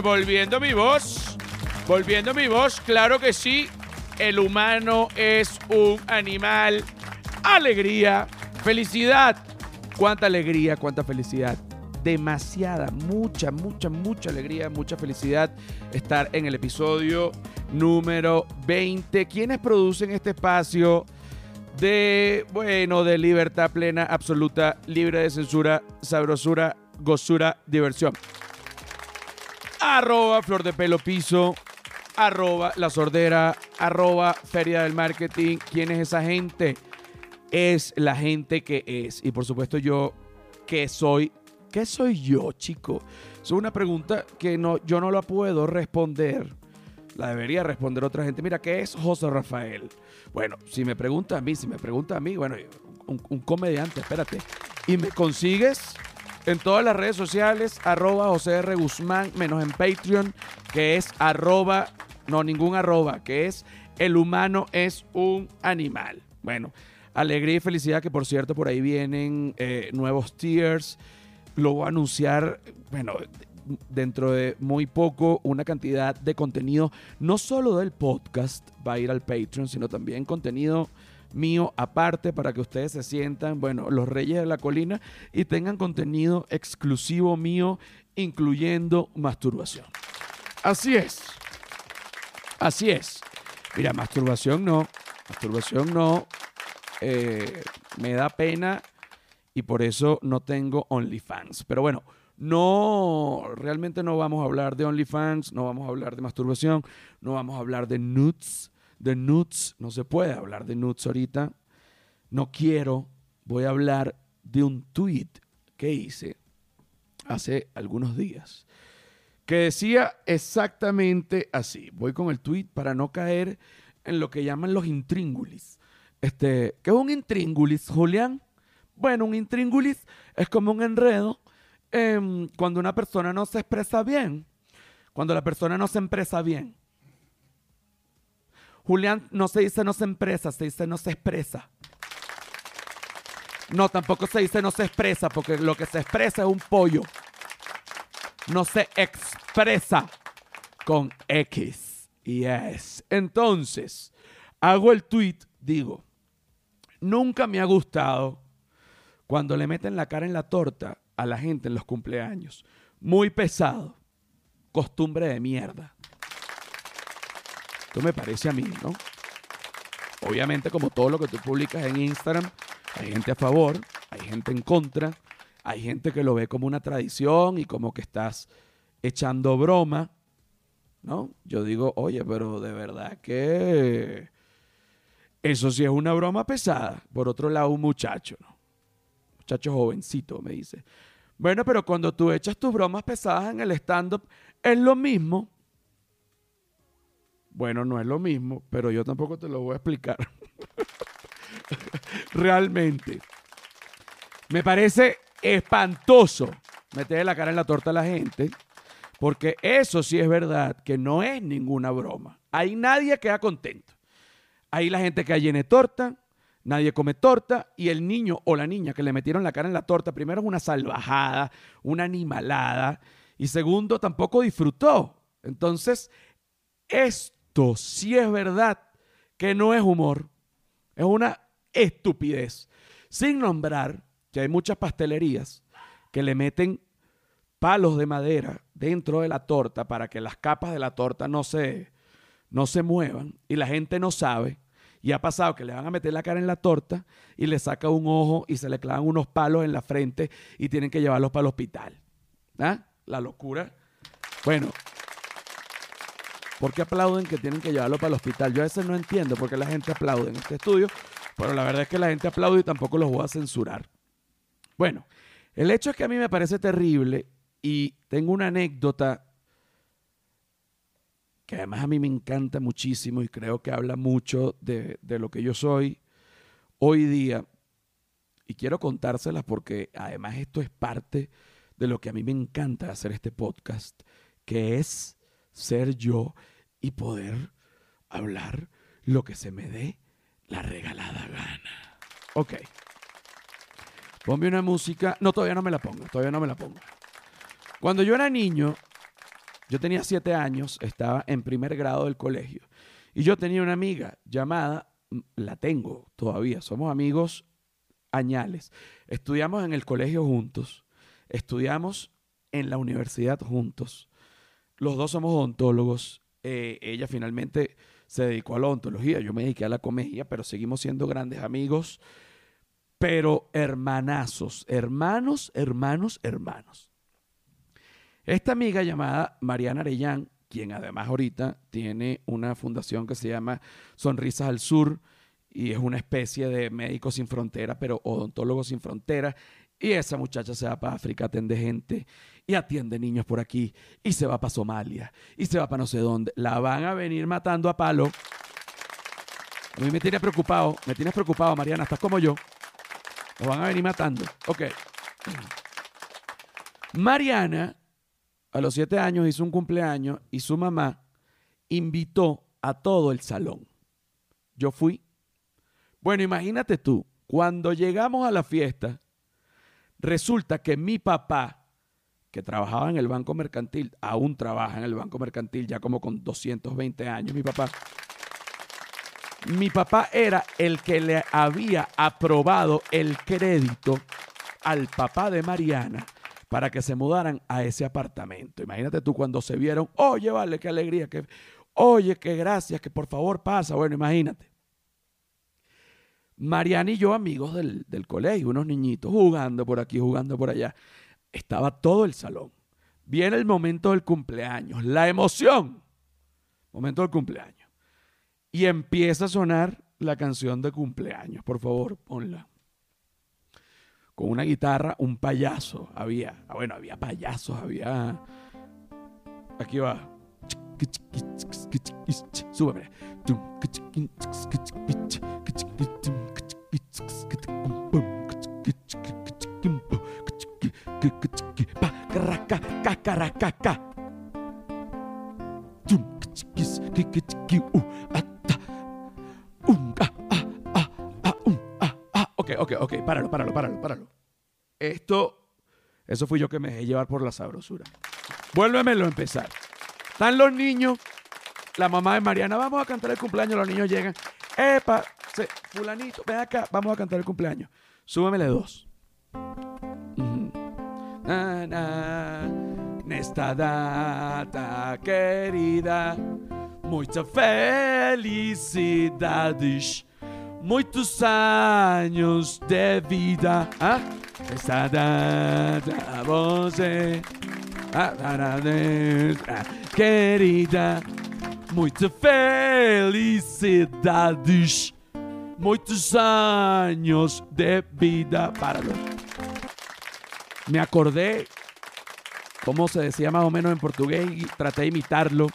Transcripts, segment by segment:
volviendo mi voz, volviendo mi voz, claro que sí, el humano es un animal, alegría, felicidad, cuánta alegría, cuánta felicidad, demasiada, mucha, mucha, mucha alegría, mucha felicidad estar en el episodio número 20. ¿Quiénes producen este espacio? de, bueno, de libertad plena, absoluta, libre de censura, sabrosura, gozura, diversión. Arroba Flor de Pelo Piso, arroba La Sordera, arroba Feria del Marketing. ¿Quién es esa gente? Es la gente que es. Y por supuesto yo, ¿qué soy? ¿Qué soy yo, chico? Es una pregunta que no, yo no la puedo responder la debería responder otra gente. Mira, ¿qué es José Rafael? Bueno, si me pregunta a mí, si me pregunta a mí, bueno, un, comediante, espérate. Y me consigues en todas las redes sociales, arroba José R. Guzmán, menos en Patreon, que es arroba, no, ningún arroba, que es el humano es un animal. Bueno, alegría y felicidad que por cierto por ahí vienen eh, nuevos tiers. Lo voy a anunciar, bueno, dentro de muy poco una cantidad de contenido, no solo del podcast va a ir al Patreon, sino también contenido mío aparte para que ustedes se sientan, bueno, los reyes de la colina y tengan contenido exclusivo mío, incluyendo masturbación. Así es. Así es. Mira, masturbación no. Masturbación no. Eh, me da pena y por eso no tengo OnlyFans. Pero bueno, no, realmente no vamos a hablar de OnlyFans, no vamos a hablar de masturbación, no vamos a hablar de nudes. De nudes, no se puede hablar de nudes ahorita. No quiero, voy a hablar de un tweet que hice hace algunos días que decía exactamente así. Voy con el tweet para no caer en lo que llaman los intríngulis. Este, ¿Qué es un intríngulis, Julián? Bueno, un intríngulis es como un enredo Em, cuando una persona no se expresa bien, cuando la persona no se expresa bien. Julián no se dice no se expresa, se dice no se expresa. No, tampoco se dice no se expresa, porque lo que se expresa es un pollo. No se expresa con X y S. Entonces, hago el tweet, digo, nunca me ha gustado cuando le meten la cara en la torta a la gente en los cumpleaños. Muy pesado. Costumbre de mierda. Esto me parece a mí, ¿no? Obviamente, como todo lo que tú publicas en Instagram, hay gente a favor, hay gente en contra, hay gente que lo ve como una tradición y como que estás echando broma, ¿no? Yo digo, oye, pero de verdad que eso sí es una broma pesada. Por otro lado, un muchacho, ¿no? Muchacho jovencito, me dice. Bueno, pero cuando tú echas tus bromas pesadas en el stand-up, es lo mismo. Bueno, no es lo mismo, pero yo tampoco te lo voy a explicar. Realmente. Me parece espantoso meter la cara en la torta a la gente, porque eso sí es verdad que no es ninguna broma. Ahí nadie queda contento. Ahí la gente que llene torta, nadie come torta y el niño o la niña que le metieron la cara en la torta, primero es una salvajada, una animalada y segundo tampoco disfrutó. Entonces, esto es verdad que no es humor, es una estupidez. Sin nombrar que hay muchas pastelerías que le meten palos de madera dentro de la torta para que las capas de la torta no se, no se muevan y la gente no sabe y ha pasado que le van a meter la cara en la torta y le saca un ojo y se le clavan unos palos en la frente y tienen que llevarlos para el hospital. ¿Ah? La locura. Bueno, ¿por qué aplauden que tienen que llevarlo para el hospital? Yo a veces no entiendo por qué la gente aplaude en este estudio, pero la verdad es que la gente aplaude y tampoco los voy a censurar. Bueno, el hecho es que a mí me parece terrible y tengo una anécdota que además a mí me encanta muchísimo y creo que habla mucho de, lo que yo soy hoy día. Y quiero contárselas porque además esto es parte de lo que a mí me encanta hacer este podcast, que es ser yo y poder hablar lo que se me dé la regalada gana. Ok. Ponme una música. No, todavía no me la pongo, todavía no me la pongo. Cuando yo era niño, yo tenía siete años, estaba en primer grado del colegio. Y yo tenía una amiga llamada, mm, la tengo todavía, somos amigos añales. Estudiamos en el colegio juntos, estudiamos en la universidad juntos. Los dos somos odontólogos. Eh, ella finalmente se dedicó a la odontología, yo me dediqué a la comedia, pero seguimos siendo grandes amigos, pero hermanazos, hermanos, hermanos, hermanos. Esta amiga llamada Mariana Arellán, quien además ahorita tiene una fundación que se llama Sonrisas al Sur y es una especie de médicos sin frontera, pero odontólogos sin frontera. Y esa muchacha se va para África, atiende gente y atiende niños por aquí y se va para Somalia y se va para no sé dónde. La van a venir matando a palo. A mí me tiene preocupado, me tienes preocupado, Mariana, estás como yo. Lo van a venir matando. Ok. Mariana, a los siete años, hizo un cumpleaños y su mamá invitó a todo el salón. Yo fui. Bueno, imagínate tú, cuando llegamos a la fiesta, resulta que mi papá, que trabajaba en el Banco Mercantil, aún trabaja en el Banco Mercantil ya como con 220 años, mi papá, mi papá era el que le había aprobado el crédito al papá de Mariana para que se mudaran a ese apartamento. Imagínate tú cuando se vieron, oye, vale, qué alegría, que, oye, qué gracias, que por favor pasa. Bueno, imagínate. Mariana y yo, amigos del, del colegio, unos niñitos, jugando por aquí, jugando por allá. Estaba todo el salón. Viene el momento del cumpleaños, la emoción. Momento del cumpleaños y empieza a sonar la canción de cumpleaños. Por favor, ponla. Con una guitarra, un payaso. Había, ah, bueno, había payasos, había. Aquí va. Súbeme. Ok, ok, páralo, páralo, páralo, páralo. Esto, eso fui yo que me dejé llevar por la sabrosura. Vuélvemelo a empezar. Están los niños, la mamá de Mariana, vamos a cantar el cumpleaños, los niños llegan. Epa, fulanito, ven acá, vamos a cantar el cumpleaños. Súbemele dos. Nesta data querida, muchas felicidades muitos anos de vida. Ah, esta data você, querida, muitas felicidades, muitos anos de vida. Páralo. Me acordé cómo se decía más o menos en portugués y traté de imitarlo.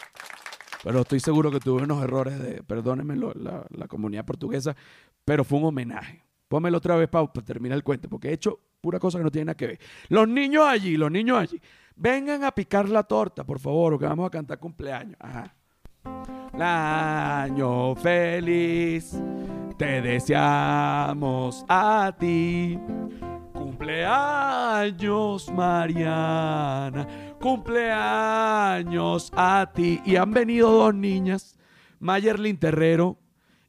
Pero estoy seguro que tuve unos errores de, perdónenme la, comunidad portuguesa, pero fue un homenaje. Pónmelo otra vez para, terminar el cuento, porque he hecho pura cosa que no tiene nada que ver. Los niños allí, los niños allí, vengan a picar la torta, por favor, que vamos a cantar cumpleaños. Ajá. Año feliz, te deseamos a ti. Cumpleaños, Mariana cumpleaños a ti. Y han venido dos niñas, Mayerlin Terrero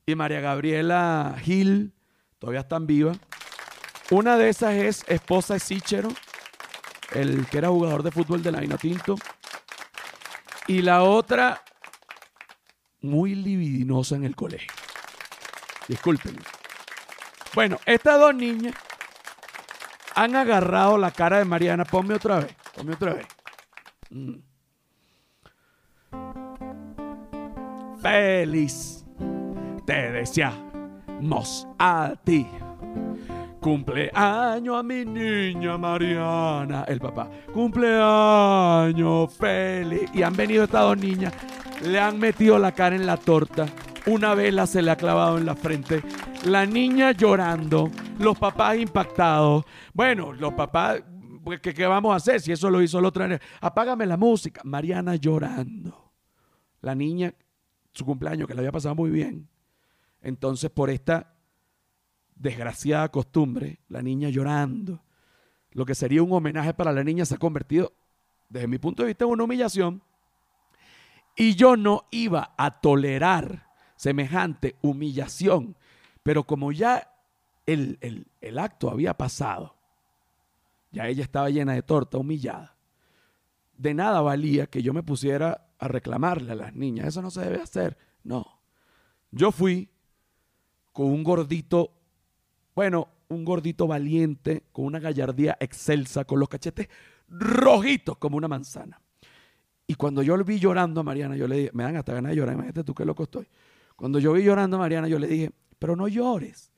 y María Gabriela Gil, todavía están vivas. Una de esas es esposa de Sichero, el que era jugador de fútbol de la Tinto. Y la otra, muy libidinosa en el colegio. Discúlpenme. Bueno, estas dos niñas han agarrado la cara de Mariana. Ponme otra vez, ponme otra vez. Mm. Feliz te deseamos a ti. Cumpleaños a mi niña Mariana, el papá. Cumpleaños feliz. Y han venido estas dos niñas, le han metido la cara en la torta. Una vela se le ha clavado en la frente. La niña llorando, los papás impactados. Bueno, los papás pues, ¿qué, vamos a hacer si eso lo hizo el otro? Apágame la música. Mariana llorando. La niña, su cumpleaños, que le había pasado muy bien. Entonces, por esta desgraciada costumbre, la niña llorando. Lo que sería un homenaje para la niña se ha convertido desde mi punto de vista es una humillación. Y yo no iba a tolerar semejante humillación. Pero como ya el, el acto había pasado, ya ella estaba llena de torta, humillada, de nada valía que yo me pusiera a reclamarle a las niñas. Eso no se debe hacer. No. Yo fui con un gordito, bueno, un gordito valiente, con una gallardía excelsa, con los cachetes rojitos como una manzana. Y cuando yo vi llorando a Mariana, yo le dije, me dan hasta ganas de llorar, imagínate tú qué loco estoy. Cuando yo vi llorando a Mariana, yo le dije, pero no llores.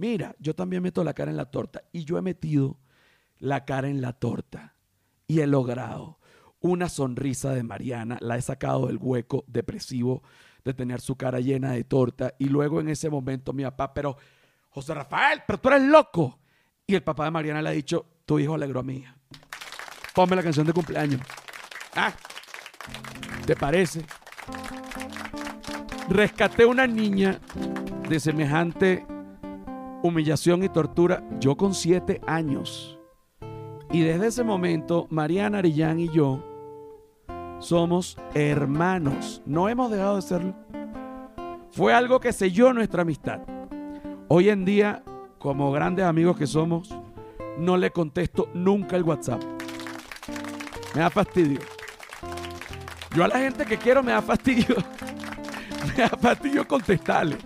Mira, yo también meto la cara en la torta. Y yo he metido la cara en la torta. Y he logrado una sonrisa de Mariana. La he sacado del hueco depresivo de tener su cara llena de torta. Y luego en ese momento mi papá, pero José Rafael, pero tú eres loco. Y el papá de Mariana le ha dicho, tu hijo alegró a mi hija. Ponme la canción de cumpleaños. Ah, ¿te parece? Rescaté una niña de semejante humillación y tortura, yo con siete años. Y desde ese momento, Mariana Arillán y yo somos hermanos. No hemos dejado de serlo. Fue algo que selló nuestra amistad. Hoy en día, como grandes amigos que somos, no le contesto nunca el WhatsApp. Me da fastidio. Yo a la gente que quiero me da fastidio. me da fastidio contestarle.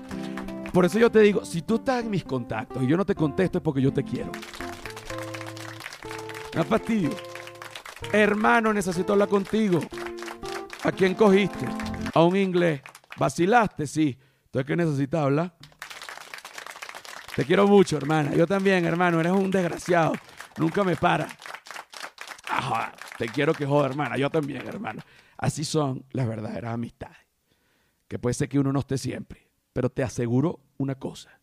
Por eso yo te digo, si tú estás en mis contactos y yo no te contesto es porque yo te quiero. Da fastidio. Hermano, necesito hablar contigo. ¿A quién cogiste? A un inglés. ¿Vacilaste? Sí. Entonces, ¿qué necesitas hablar? Te quiero mucho, hermana. Yo también, hermano. Eres un desgraciado. Nunca me para. Ajá, te quiero que joda, hermana. Yo también, hermano. Así son las verdaderas amistades. Que puede ser que uno no esté siempre. Pero te aseguro una cosa.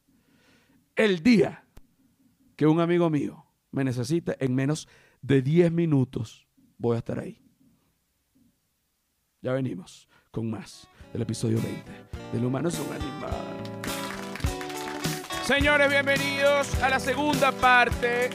El día que un amigo mío me necesite, en menos de 10 minutos voy a estar ahí. Ya venimos con más del episodio 20 del humano es un animal. Señores, bienvenidos a la segunda parte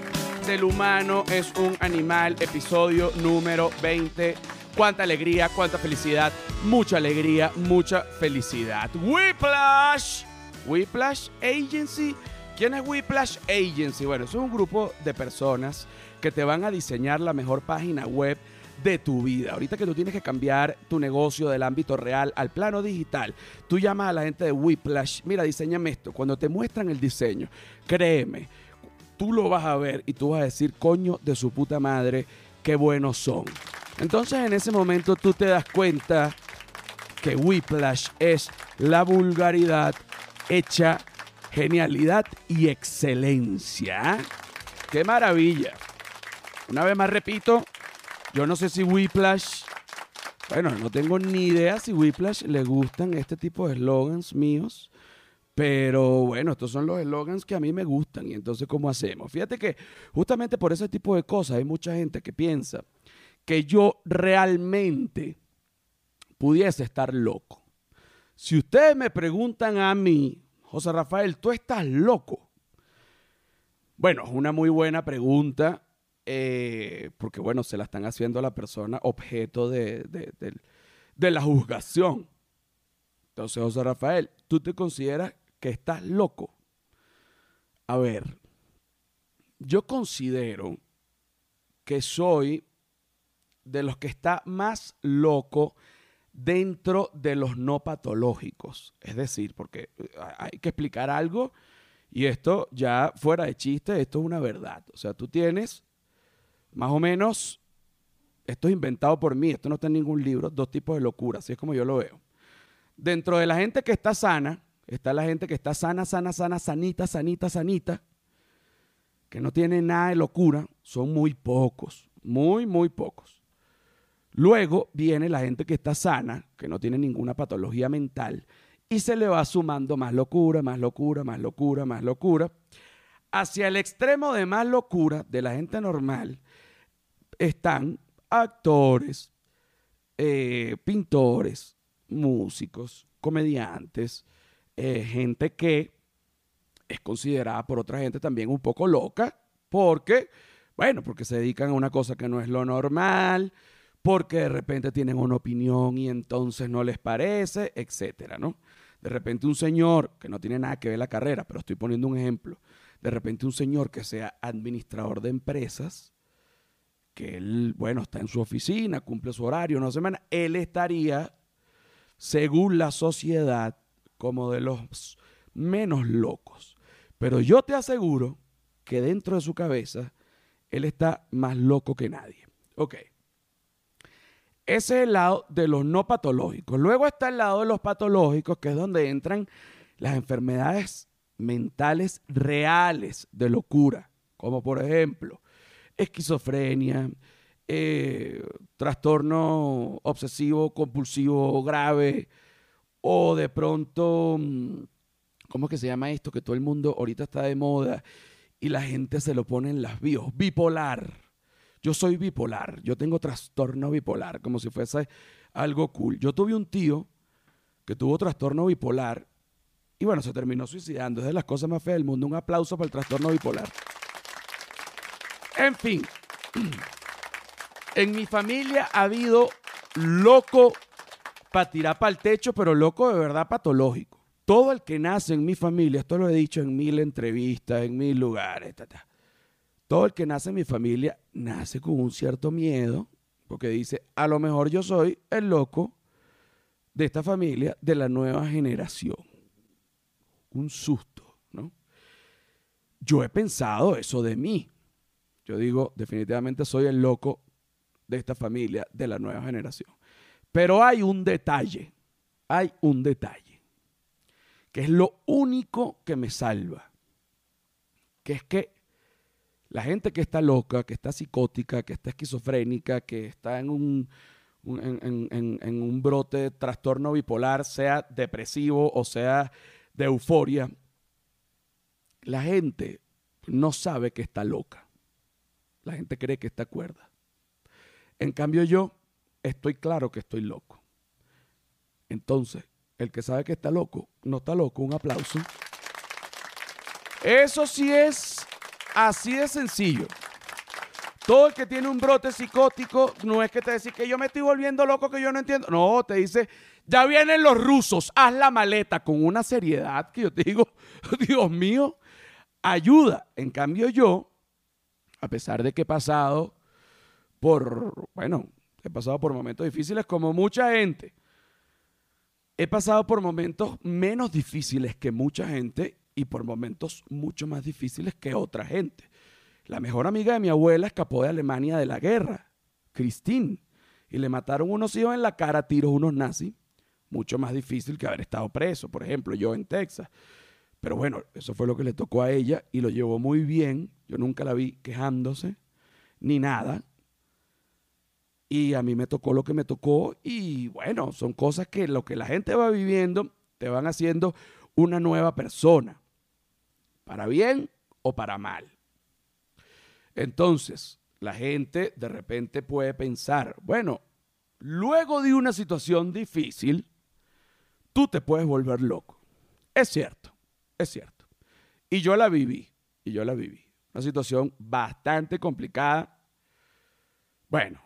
del humano es un animal, episodio número 20. Cuánta alegría, cuánta felicidad, mucha alegría, mucha felicidad. Whiplash, Whiplash Agency. ¿Quién es Whiplash Agency? Bueno, es un grupo de personas que te van a diseñar la mejor página web de tu vida. Ahorita que tú tienes que cambiar tu negocio del ámbito real al plano digital, tú llamas a la gente de Whiplash, mira, diseñame esto. Cuando te muestran el diseño, créeme, tú lo vas a ver y tú vas a decir, coño de su puta madre, qué buenos son. Entonces en ese momento tú te das cuenta que Whiplash es la vulgaridad hecha genialidad y excelencia. ¡Qué maravilla! Una vez más repito, yo no sé si Whiplash, bueno, no tengo ni idea si Whiplash le gustan este tipo de eslogans míos. Pero bueno, estos son los eslogans que a mí me gustan. Y entonces, ¿cómo hacemos? Fíjate que justamente por ese tipo de cosas hay mucha gente que piensa que yo realmente pudiese estar loco. Si ustedes me preguntan a mí, José Rafael, ¿tú estás loco? Bueno, es una muy buena pregunta eh, porque bueno, se la están haciendo a la persona objeto de, de, la juzgación. Entonces, José Rafael, ¿tú te consideras que estás loco? A ver, yo considero que soy de los que está más loco dentro de los no patológicos. Es decir, porque eh, hay que explicar algo y esto ya fuera de chiste, esto es una verdad. O sea, tú tienes más o menos, esto es inventado por mí, esto no está en ningún libro, dos tipos de locura, así es como yo lo veo. Dentro de la gente que está sana, está la gente que está sana, sana, sana, sanita, sanita, sanita, que no tiene nada de locura, son muy pocos, muy, muy pocos. Luego viene la gente que está sana, que no tiene ninguna patología mental, y se le va sumando más locura, más locura, más locura, más locura. Hacia el extremo de más locura de la gente normal están actores, eh, pintores, músicos, comediantes, eh, gente que es considerada por otra gente también un poco loca, porque, bueno, porque se dedican a una cosa que no es lo normal, porque de repente tienen una opinión y entonces no les parece, etcétera, ¿no? De repente un señor que no tiene nada que ver la carrera, pero estoy poniendo un ejemplo, de repente un señor que sea administrador de empresas, que él, bueno, está en su oficina, cumple su horario una semana, él estaría, según la sociedad, como de los menos locos. Pero yo te aseguro que dentro de su cabeza, él está más loco que nadie. Ok. Ese es el lado de los no patológicos. Luego está el lado de los patológicos, que es donde entran las enfermedades mentales reales de locura, como por ejemplo esquizofrenia, eh, trastorno obsesivo compulsivo grave, o de pronto, mm, ¿cómo es que se llama esto? Que todo el mundo ahorita está de moda y la gente se lo pone en las bios, bipolar. Yo soy bipolar, yo tengo trastorno bipolar, como si fuese algo cool. Yo tuve un tío que tuvo trastorno bipolar y bueno, se terminó suicidando. Es de las cosas más feas del mundo. Un aplauso para el trastorno bipolar. En fin, en mi familia ha habido loco para tirar para el techo, pero loco de verdad patológico. Todo el que nace en mi familia, esto lo he dicho en mil entrevistas, en mil lugares, todo el que nace en mi familia nace con un cierto miedo, porque dice, a lo mejor yo soy el loco de esta familia, de la nueva generación. Un susto, ¿no? Yo he pensado eso de mí. Yo digo, definitivamente soy el loco de esta familia, de la nueva generación. Pero hay un detalle, hay un detalle, que es lo único que me salva, que es que la gente que está loca, que está psicótica, que está esquizofrénica, que está en un, brote de trastorno bipolar, sea depresivo o sea de euforia, la gente no sabe que está loca. La gente cree que está cuerda. En cambio yo estoy claro que estoy loco. Entonces, el que sabe que está loco, no está loco, un aplauso. Eso sí es así de sencillo. Todo el que tiene un brote psicótico no es que te dice que yo me estoy volviendo loco, que yo no entiendo. No, te dice, ya vienen los rusos, haz la maleta con una seriedad que yo te digo, Dios mío, ayuda. En cambio yo a pesar de que he pasado por, bueno, he pasado por momentos difíciles como mucha gente. He pasado por momentos menos difíciles que mucha gente y por momentos mucho más difíciles que otra gente. La mejor amiga de mi abuela escapó de Alemania de la guerra, Christine, y le mataron unos hijos en la cara a tiros unos nazis. Mucho más difícil que haber estado preso, por ejemplo, yo en Texas. Pero bueno, eso fue lo que le tocó a ella y lo llevó muy bien. Yo nunca la vi quejándose ni nada. Y a mí me tocó lo que me tocó y bueno, son cosas que lo que la gente va viviendo te van haciendo una nueva persona, para bien o para mal. Entonces, la gente de repente puede pensar, bueno, luego de una situación difícil, tú te puedes volver loco. Es cierto. Es cierto. Y yo la viví, y yo la viví. Una situación bastante complicada. Bueno,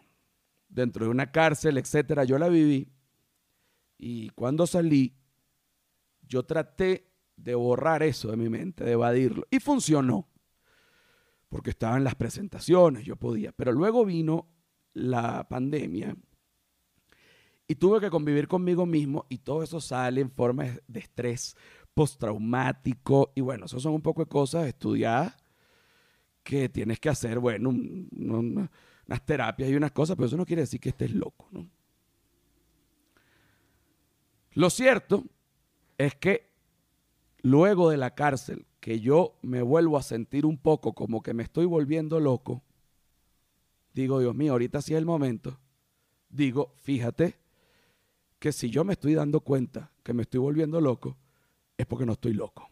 dentro de una cárcel, etcétera, yo la viví. Y cuando salí, yo traté de borrar eso de mi mente, de evadirlo. Y funcionó. Porque estaban las presentaciones, yo podía. Pero luego vino la pandemia y tuve que convivir conmigo mismo y todo eso sale en forma de estrés, postraumático. Y bueno, eso son un poco de cosas estudiadas que tienes que hacer, bueno, unas terapias y unas cosas, pero eso no quiere decir que estés loco, ¿no? Lo cierto es que luego de la cárcel, que yo me vuelvo a sentir un poco como que me estoy volviendo loco, digo, Dios mío, ahorita sí es el momento. Digo, fíjate que si yo me estoy dando cuenta que me estoy volviendo loco, es porque no estoy loco.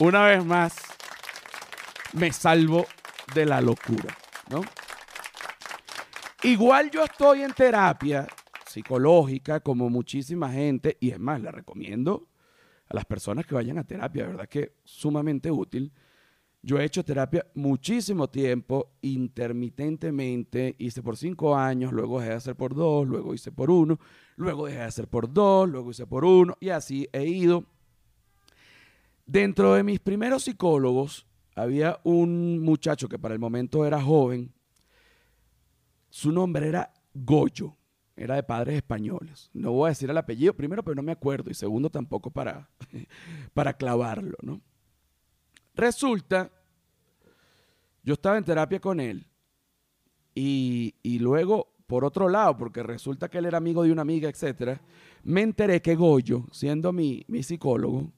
Una vez más, me salvo de la locura, ¿no? Igual yo estoy en terapia psicológica como muchísima gente y es más, le recomiendo a las personas que vayan a terapia, verdad que sumamente útil. Yo he hecho terapia muchísimo tiempo, intermitentemente. Hice por cinco años, luego dejé de hacer por dos, luego hice por uno, luego dejé de hacer por dos, luego hice por uno, y así he ido. Dentro de mis primeros psicólogos había un muchacho que para el momento era joven. Su nombre era Goyo. Era de padres españoles. No voy a decir el apellido primero, pero no me acuerdo. Y segundo, tampoco para, para clavarlo, ¿no? Resulta, yo estaba en terapia con él y, luego, por otro lado, porque resulta que él era amigo de una amiga, etcétera, me enteré que Goyo, siendo mi, mi psicólogo,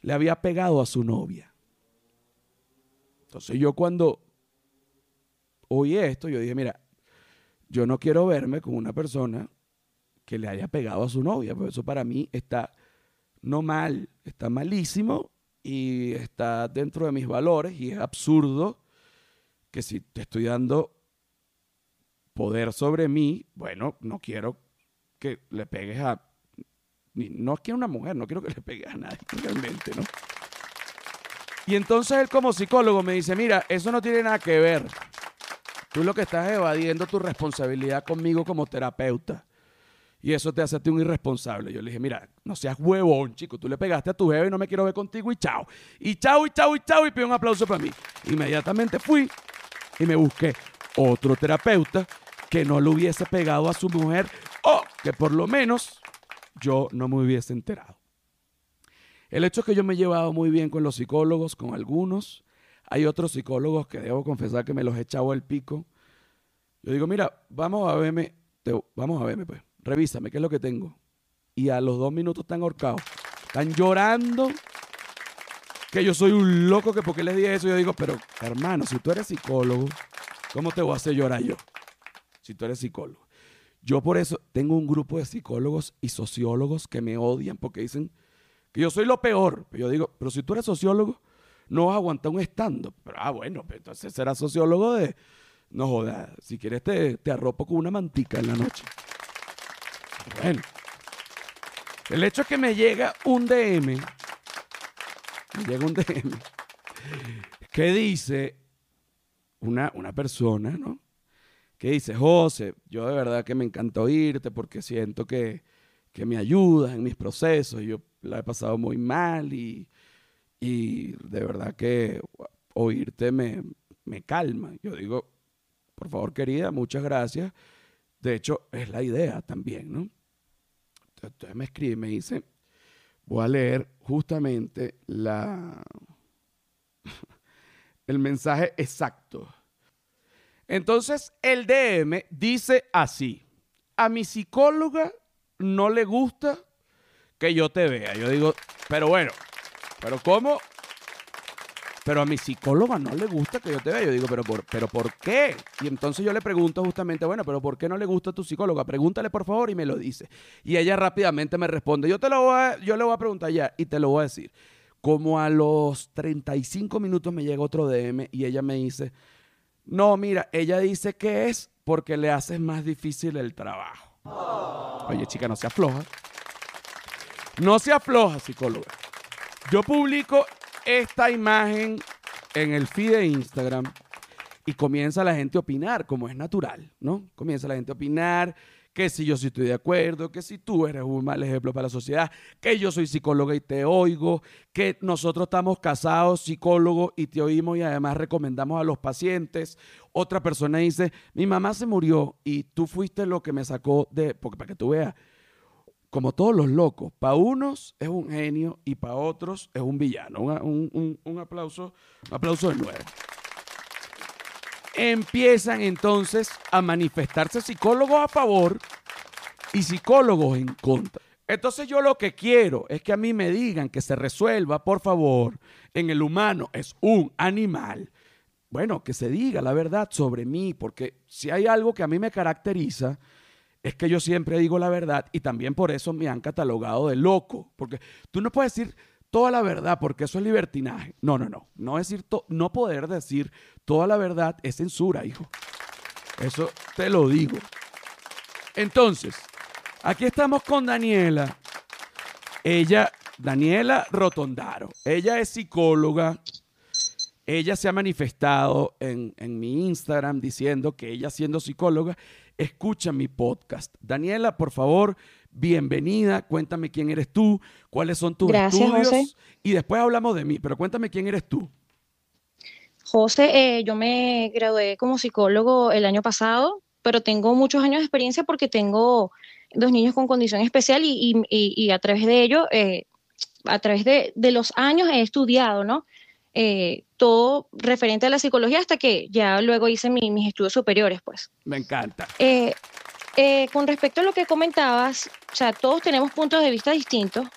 le había pegado a su novia. Entonces yo cuando oí esto, yo dije, mira, yo no quiero verme con una persona que le haya pegado a su novia, porque eso para mí está no mal, está malísimo y está dentro de mis valores y es absurdo que si te estoy dando poder sobre mí, bueno, no quiero que le pegues a... No es que a una mujer, no quiero que le pegues a nadie realmente, ¿no? Y entonces él como psicólogo me dice, mira, eso no tiene nada que ver. Tú lo que estás evadiendo tu responsabilidad conmigo como terapeuta. Y eso te hace a un irresponsable. Yo le dije, mira, no seas huevón, chico. Tú le pegaste a tu jefe y no me quiero ver contigo y chao. Y chao, y chao, y chao. Y pido un aplauso para mí. Inmediatamente fui y me busqué otro terapeuta que no le hubiese pegado a su mujer o que por lo menos yo no me hubiese enterado. El hecho es que yo me he llevado muy bien con los psicólogos, con algunos. Hay otros psicólogos que debo confesar que me los he echado el pico. Yo digo, mira, vamos a verme, vamos a verme pues revísame, ¿qué es lo que tengo? Y a los dos minutos están ahorcados. Están llorando que yo soy un loco, que porque les dije eso, yo digo, pero hermano, si tú eres psicólogo, ¿cómo te voy a hacer llorar yo? Si tú eres psicólogo. Yo por eso tengo un grupo de psicólogos y sociólogos que me odian porque dicen que yo soy lo peor. Yo digo, pero si tú eres sociólogo, no vas a aguantar un estando. Pero, ah, bueno, entonces serás sociólogo de... No jodas, si quieres te, te arropo con una mantica en la noche. Bueno, el hecho es que me llega un DM, me llega un DM, que dice una, una persona, ¿no? Que dice, José, yo de verdad que me encanta oírte porque siento que, me ayudas en mis procesos. Yo la he pasado muy mal y, y de verdad que oírte me, me calma. Yo digo, por favor, querida, muchas gracias. De hecho, es la idea también, ¿no? Entonces me escribe me dice, voy a leer justamente la, el mensaje exacto. Entonces el DM dice así, a mi psicóloga no le gusta que yo te vea. Yo digo, pero bueno, pero ¿cómo pero a mi psicóloga no le gusta que yo te vea. Yo digo, ¿pero por, ¿pero por qué? Y entonces yo le pregunto justamente, bueno, ¿pero por qué no le gusta a tu psicóloga? Pregúntale por favor y me lo dice. Y ella rápidamente me responde, yo, te lo voy a, yo le voy a preguntar ya y te lo voy a decir. Como a los 35 minutos me llega otro DM y ella me dice, no, mira, ella dice que es porque le haces más difícil el trabajo. Oye, chica, no se afloja. No se afloja, psicóloga. Yo publico esta imagen en el feed de Instagram y comienza la gente a opinar, como es natural, ¿no? Comienza la gente a opinar que si yo sí estoy de acuerdo, que si tú eres un mal ejemplo para la sociedad, que yo soy psicóloga y te oigo, que nosotros estamos casados, psicólogos, y te oímos y además recomendamos a los pacientes. Otra persona dice, mi mamá se murió y tú fuiste lo que me sacó de, porque para que tú veas, como todos los locos, para unos es un genio y para otros es un villano. Un, aplauso, un aplauso de nuevo. Empiezan entonces a manifestarse psicólogos a favor y psicólogos en contra. Entonces yo lo que quiero es que a mí me digan que se resuelva, por favor, en el humano es un animal. Bueno, que se diga la verdad sobre mí, porque si hay algo que a mí me caracteriza, es que yo siempre digo la verdad y también por eso me han catalogado de loco, porque tú no puedes decir toda la verdad porque eso es libertinaje. No, no, no, no decir no poder decir toda la verdad es censura, hijo. Eso te lo digo. Entonces, aquí estamos con Daniela. Ella, Daniela Rotondaro, ella es psicóloga ella se ha manifestado en, en mi Instagram diciendo que ella siendo psicóloga escucha mi podcast. Daniela, por favor, bienvenida. Cuéntame quién eres tú, cuáles son tus Gracias, estudios José. y después hablamos de mí, pero cuéntame quién eres tú. José, eh, yo me gradué como psicólogo el año pasado, pero tengo muchos años de experiencia porque tengo dos niños con condición especial y, y- y- y a través de ello, eh, a través de, de los años he estudiado, ¿no? Eh, todo referente a la psicología hasta que ya luego hice mi- mis estudios superiores, pues. Me encanta. Eh, eh, con respecto a lo que comentabas, o sea, todos tenemos puntos de vista distintos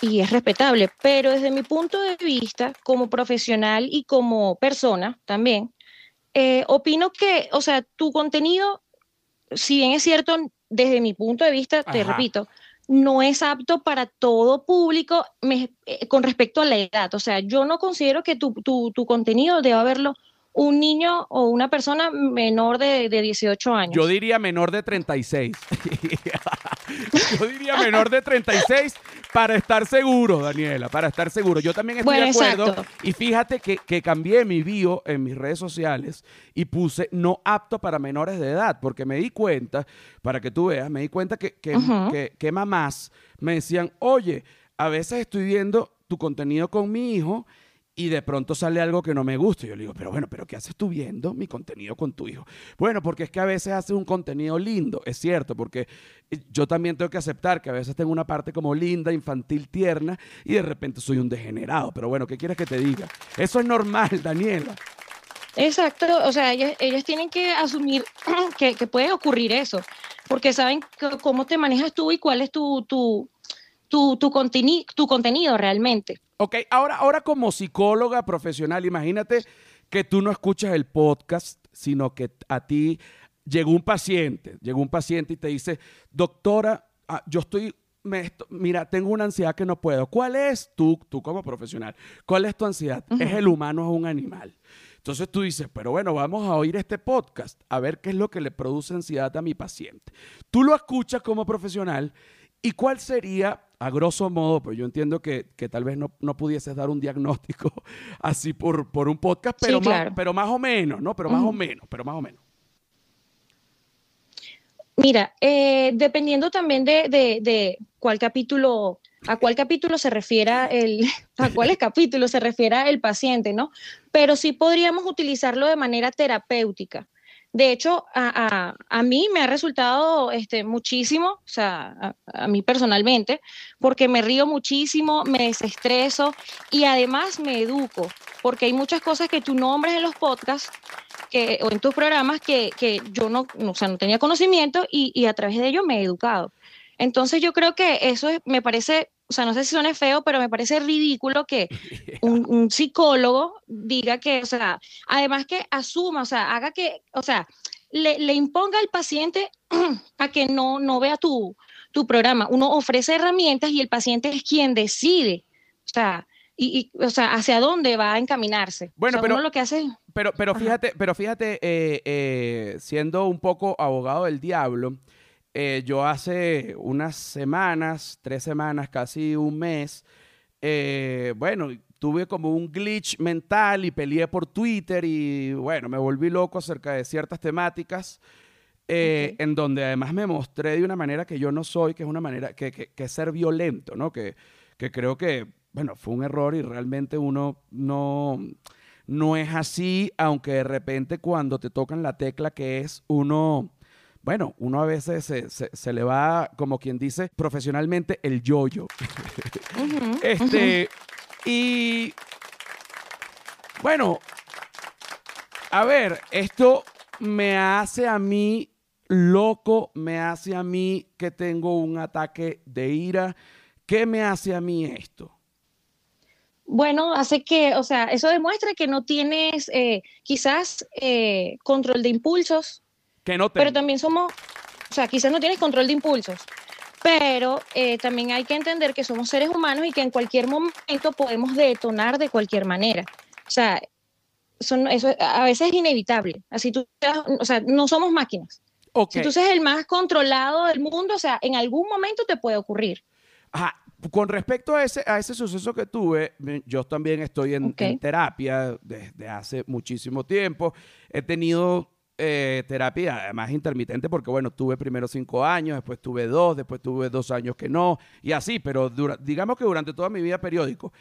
y es respetable, pero desde mi punto de vista, como profesional y como persona también, eh, opino que, o sea, tu contenido, si bien es cierto, desde mi punto de vista, te Ajá. repito, no es apto para todo público eh, con respecto a la edad. O sea, yo no considero que tu, tu, tu contenido deba verlo un niño o una persona menor de, de 18 años. Yo diría menor de 36. Yo diría menor de 36 para estar seguro, Daniela, para estar seguro. Yo también estoy Bueno, de acuerdo. exacto. Y fíjate que, que cambié mi bio en mis redes sociales y puse no apto para menores de edad, porque me di cuenta, para que tú veas, me di cuenta que, que- que mamás me decían, oye, a veces estoy viendo tu contenido con mi hijo y de pronto sale algo que no me gusta. Y yo le digo, pero bueno, ¿pero qué haces tú viendo mi contenido con tu hijo? Bueno, porque es que a veces haces un contenido lindo, es cierto, porque yo también tengo que aceptar que a veces tengo una parte como linda, infantil, tierna, y de repente soy un degenerado. Pero bueno, ¿qué quieres que te diga? Eso es normal, Daniela. Exacto, o sea, ellas, ellas tienen que asumir que, que puede ocurrir eso, porque saben cómo te manejas tú y cuál es tu, tu, tu, tu, tu contenido realmente. Ok, ahora, ahora como psicóloga profesional, imagínate que tú no escuchas el podcast, sino que a ti llegó un paciente, llegó un paciente y te dice, doctora, ah, yo estoy, me mira, tengo una ansiedad que no puedo. ¿Cuál es tú, tú como profesional? ¿Cuál es tu ansiedad? ¿Es el humano o es un animal? Entonces tú dices, pero bueno, vamos a oír este podcast, a ver qué es lo que le produce ansiedad a mi paciente. Tú lo escuchas como profesional y cuál sería, a grosso modo, pues yo entiendo que, que tal vez no, no pudieses dar un diagnóstico así por, por un podcast, Sí, pero, más, pero más o menos, ¿no? Pero más o menos, pero más o menos. Mira, eh, dependiendo también de, de, de cuál capítulo, a cuál capítulo se refiera el, a cuáles capítulos se refiera el paciente, ¿no? Pero sí podríamos utilizarlo de manera terapéutica. De hecho, a, a- a mí me ha resultado este, muchísimo, o sea, a, mí personalmente, porque me río muchísimo, me desestreso y además me educo, porque hay muchas cosas que tú nombres en los podcasts que, o en tus programas que, que yo no, o sea, no tenía conocimiento y, y a través de ello me he educado. Entonces yo creo que eso es- me parece, o sea, no sé si suena feo, pero me parece ridículo que un, un psicólogo diga que, o sea, además que asuma, o sea, haga que, o sea, le, le imponga al paciente a que no, no vea tu, tu programa. Uno ofrece herramientas y el paciente es quien decide, o sea, y, y, o sea, hacia dónde va a encaminarse. Bueno, O sea, pero- uno lo que hace Pero, pero fíjate, pero fíjate, eh, eh, siendo un poco abogado del diablo, eh, yo hace unas semanas, tres semanas, casi un mes, eh, bueno, tuve como un glitch mental y peleé por Twitter y bueno, me volví loco acerca de ciertas temáticas. eh. En donde además me mostré de una manera que yo no soy, que es una manera que, que, que es ser violento, ¿no? Que, que creo que, bueno, fue un error y realmente uno no, no es así, aunque de repente cuando te tocan la tecla que es uno, bueno, uno a veces se, se- se le va, como quien dice profesionalmente, el yoyo. Ujú, Este, y bueno, a ver, esto me hace a mí loco, me hace a mí que tengo un ataque de ira. ¿Qué me hace a mí esto? Bueno, hace que, o sea, eso demuestra que no tienes eh, quizás eh, control de impulsos, Que no pero también somos, o sea, quizás no tienes control de impulsos, pero eh, también hay que entender que somos seres humanos y que en cualquier momento podemos detonar de cualquier manera. O sea, son, eso a veces es inevitable. Así tú, o sea, no somos máquinas. Si tú seas el más controlado del mundo, o sea, en algún momento te puede ocurrir. Ajá, con respecto a ese, a ese suceso que tuve, yo también estoy en terapia desde hace muchísimo tiempo. He tenido eh, terapia, además intermitente, porque bueno, tuve primero cinco años, después tuve dos, después tuve dos años que no, y así, pero dura- digamos que durante toda mi vida periódico.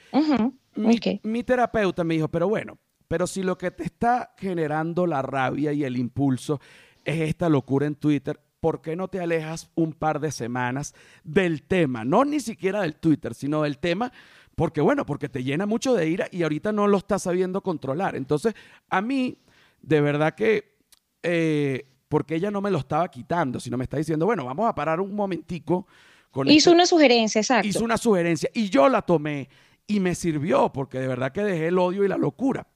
Mi terapeuta me dijo, pero bueno, pero si lo que te está generando la rabia y el impulso es esta locura en Twitter, ¿por qué no te alejas un par de semanas del tema? No ni siquiera del Twitter, sino del tema, porque bueno, porque te llena mucho de ira y ahorita no lo estás sabiendo controlar. Entonces, a mí, de verdad que, eh, porque ella no me lo estaba quitando, sino me está diciendo, bueno, vamos a parar un momentico con Hizo este- una sugerencia, exacto. hizo una sugerencia y yo la tomé y me sirvió porque de verdad que dejé el odio y la locura.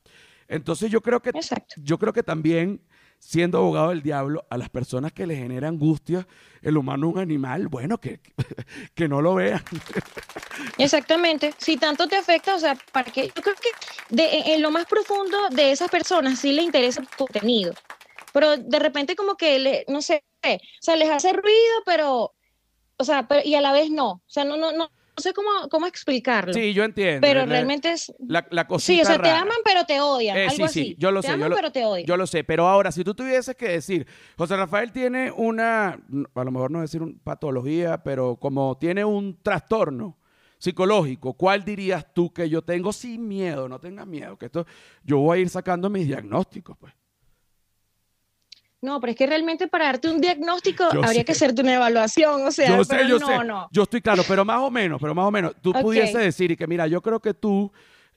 Entonces yo creo que Exacto. yo creo que también siendo abogado del diablo a las personas que le genera angustia el humano es un animal, bueno, que, que no lo vean. Exactamente. Si tanto te afecta, o sea, para que yo creo que de- en lo más profundo de esas personas sí le interesa tu contenido, pero de repente como que le, no sé, o sea, les hace ruido, pero, o sea, pero- y a la vez no, o sea, no, no, no, no sé cómo, cómo explicarlo, Sí, yo entiendo. pero es la- realmente es, la, la sí, cosita o sea, te aman pero te odian, Eh, algo sí, sí, así. yo lo te sé, yo aman lo- pero te odian. Yo lo sé, pero ahora, si tú tuvieses que decir, José Rafael tiene una, a lo mejor no decir una patología, pero como tiene un trastorno psicológico, ¿cuál dirías tú que yo tengo sin miedo? No tengas miedo, que esto, yo voy a ir sacando mis diagnósticos, pues. No, pero es que realmente para darte un diagnóstico Yo habría sé. que hacerte una evaluación, o sea, yo sé, pero yo no, sé, no. yo estoy claro, pero más o menos, pero más o menos, tú pudiese decir y que mira, yo creo que tú,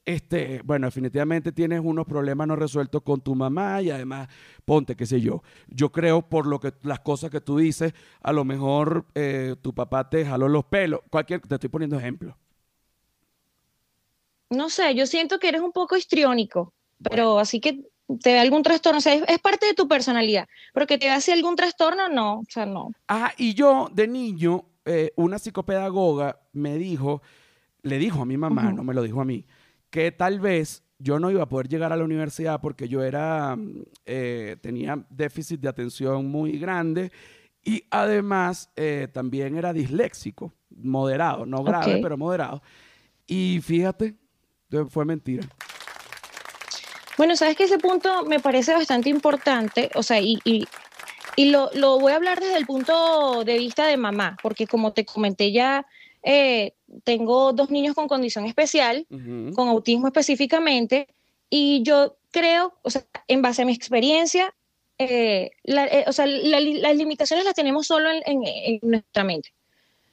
este, bueno, definitivamente tienes unos problemas no resueltos con tu mamá y además, ponte, qué sé yo, yo creo por lo que las cosas que tú dices, a lo mejor eh, tu papá te jaló los pelos, cualquier, te estoy poniendo ejemplo. No sé, yo siento que eres un poco histriónico, pero así que te da algún trastorno, o sea, es, es parte de tu personalidad, pero que te da así algún trastorno, no, o sea, no. Ah, y yo de niño, eh, una psicopedagoga me dijo, le dijo a mi mamá, no me lo dijo a mí, que tal vez yo no iba a poder llegar a la universidad porque yo era, mm, eh, tenía déficit de atención muy grande y además eh, también era disléxico, moderado, no grave, pero moderado. Y fíjate, fue mentira. Bueno, sabes que ese punto me parece bastante importante, o sea, y, y, y lo, lo voy a hablar desde el punto de vista de mamá, porque como te comenté ya, eh, tengo dos niños con condición especial, con autismo específicamente, y yo creo, o sea, en base a mi experiencia, eh, la- eh, o sea, la- las limitaciones las tenemos solo en, en- en nuestra mente.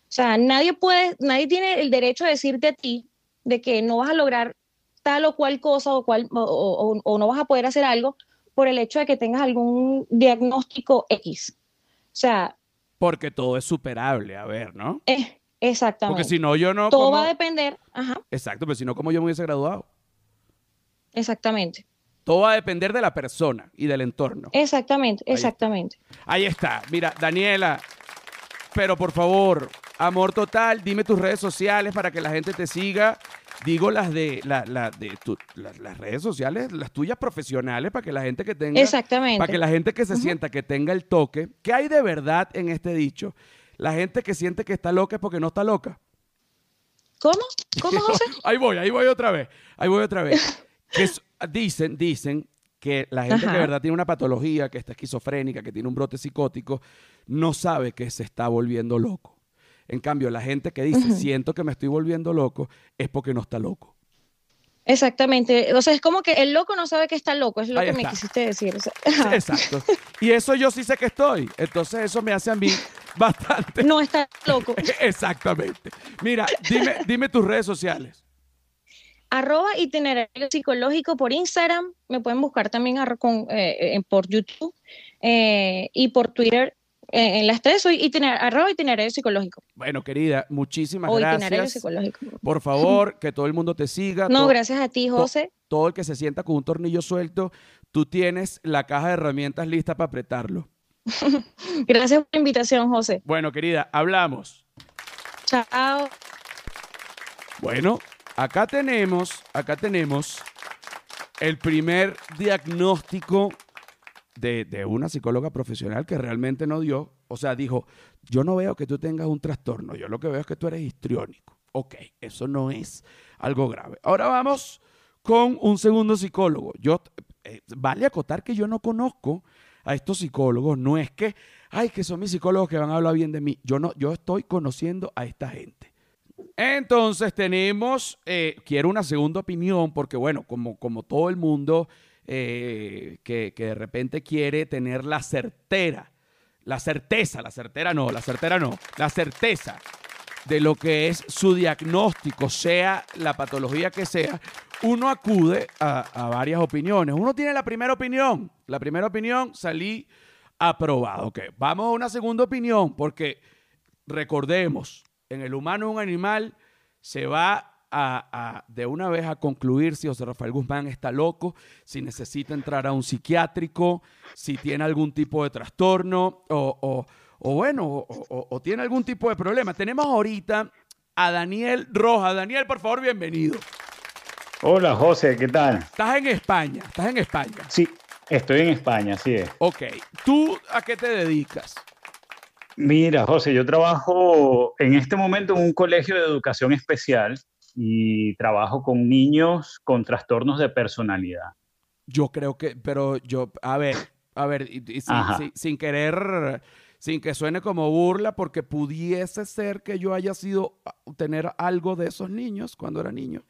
O sea, nadie puede, nadie tiene el derecho de decirte a ti de que no vas a lograr tal o cual cosa o, cual, o, o- o no vas a poder hacer algo por el hecho de que tengas algún diagnóstico X. O sea, Porque todo es superable, a ver, ¿no? eh, exactamente. Porque si no, yo no... Todo como- va a depender, ajá, Exacto, pero si no, ¿cómo yo me hubiese graduado? exactamente, Todo va a depender de la persona y del entorno. exactamente, Ahí está. exactamente. Ahí está. Mira, Daniela, pero por favor, amor total, dime tus redes sociales para que la gente te siga. Digo las de, la, la de tu- las, las redes sociales, las tuyas profesionales, para que la gente que tenga, Exactamente. para que la gente que se sienta que tenga el toque. ¿Qué hay de verdad en este dicho? La gente que siente que está loca es porque no está loca. ¿Cómo? ¿Cómo, José? Ahí voy, ahí voy otra vez. Ahí voy otra vez. Que es- dicen, dicen que la gente que de verdad tiene una patología, que está esquizofrénica, que tiene un brote psicótico, no sabe que se está volviendo loco. En cambio, la gente que dice, siento que me estoy volviendo loco, es porque no está loco. Exactamente. O sea, es como que el loco no sabe que está loco, es lo Ahí que me quisiste decir. o sea, ajá. Exacto. Y eso yo sí sé que estoy. Entonces eso me hace a mí bastante. no está loco. Exactamente. Mira, dime, dime tus redes sociales. Arroba itinerario psicológico por Instagram. Me pueden buscar también con, eh, eh, por YouTube eh, y por Twitter. Eh, en las tres soy itiner- arroba itinerario psicológico. Bueno, querida, muchísimas o itinerario gracias. psicológico. Por favor, que todo el mundo te siga. No, gracias a ti, to- José. todo el que se sienta con un tornillo suelto, tú tienes la caja de herramientas lista para apretarlo. Gracias por la invitación, José. Bueno, querida, hablamos. Chao. Bueno, acá tenemos, acá tenemos el primer diagnóstico de, de una psicóloga profesional que realmente no dio. O sea, dijo, yo no veo que tú tengas un trastorno, yo lo que veo es que tú eres histriónico. Ok, eso no es algo grave. Ahora vamos con un segundo psicólogo. Yo, eh, vale acotar que yo no conozco a estos psicólogos. No es que, ay, que son mis psicólogos que van a hablar bien de mí. Yo no, yo estoy conociendo a esta gente. Entonces tenemos, eh, quiero una segunda opinión, porque bueno, como, como todo el mundo eh, que, que de repente quiere tener la certera, la certeza, la certera no, la certera no, la certeza de lo que es su diagnóstico, sea la patología que sea, uno acude a, varias opiniones. Uno tiene la primera opinión. La primera opinión salí aprobado. Ok, vamos a una segunda opinión porque recordemos, en el humano un animal se va a, de una vez a concluir si José Rafael Guzmán está loco, si necesita entrar a un psiquiátrico, si tiene algún tipo de trastorno o, bueno, o, tiene algún tipo de problema. Tenemos ahorita a Daniel Roja. Daniel, por favor, bienvenido. Hola José, ¿qué tal? Estás en España, estás en España. Sí, estoy en España, sí es. Ok, ¿tú a qué te dedicas? Mira, José, yo trabajo en este momento en un colegio de educación especial y trabajo con niños con trastornos de personalidad. Yo creo que, pero yo, a ver, a ver, sin, querer, sin que suene como burla, porque pudiese ser que yo haya sido tener algo de esos niños cuando era niño.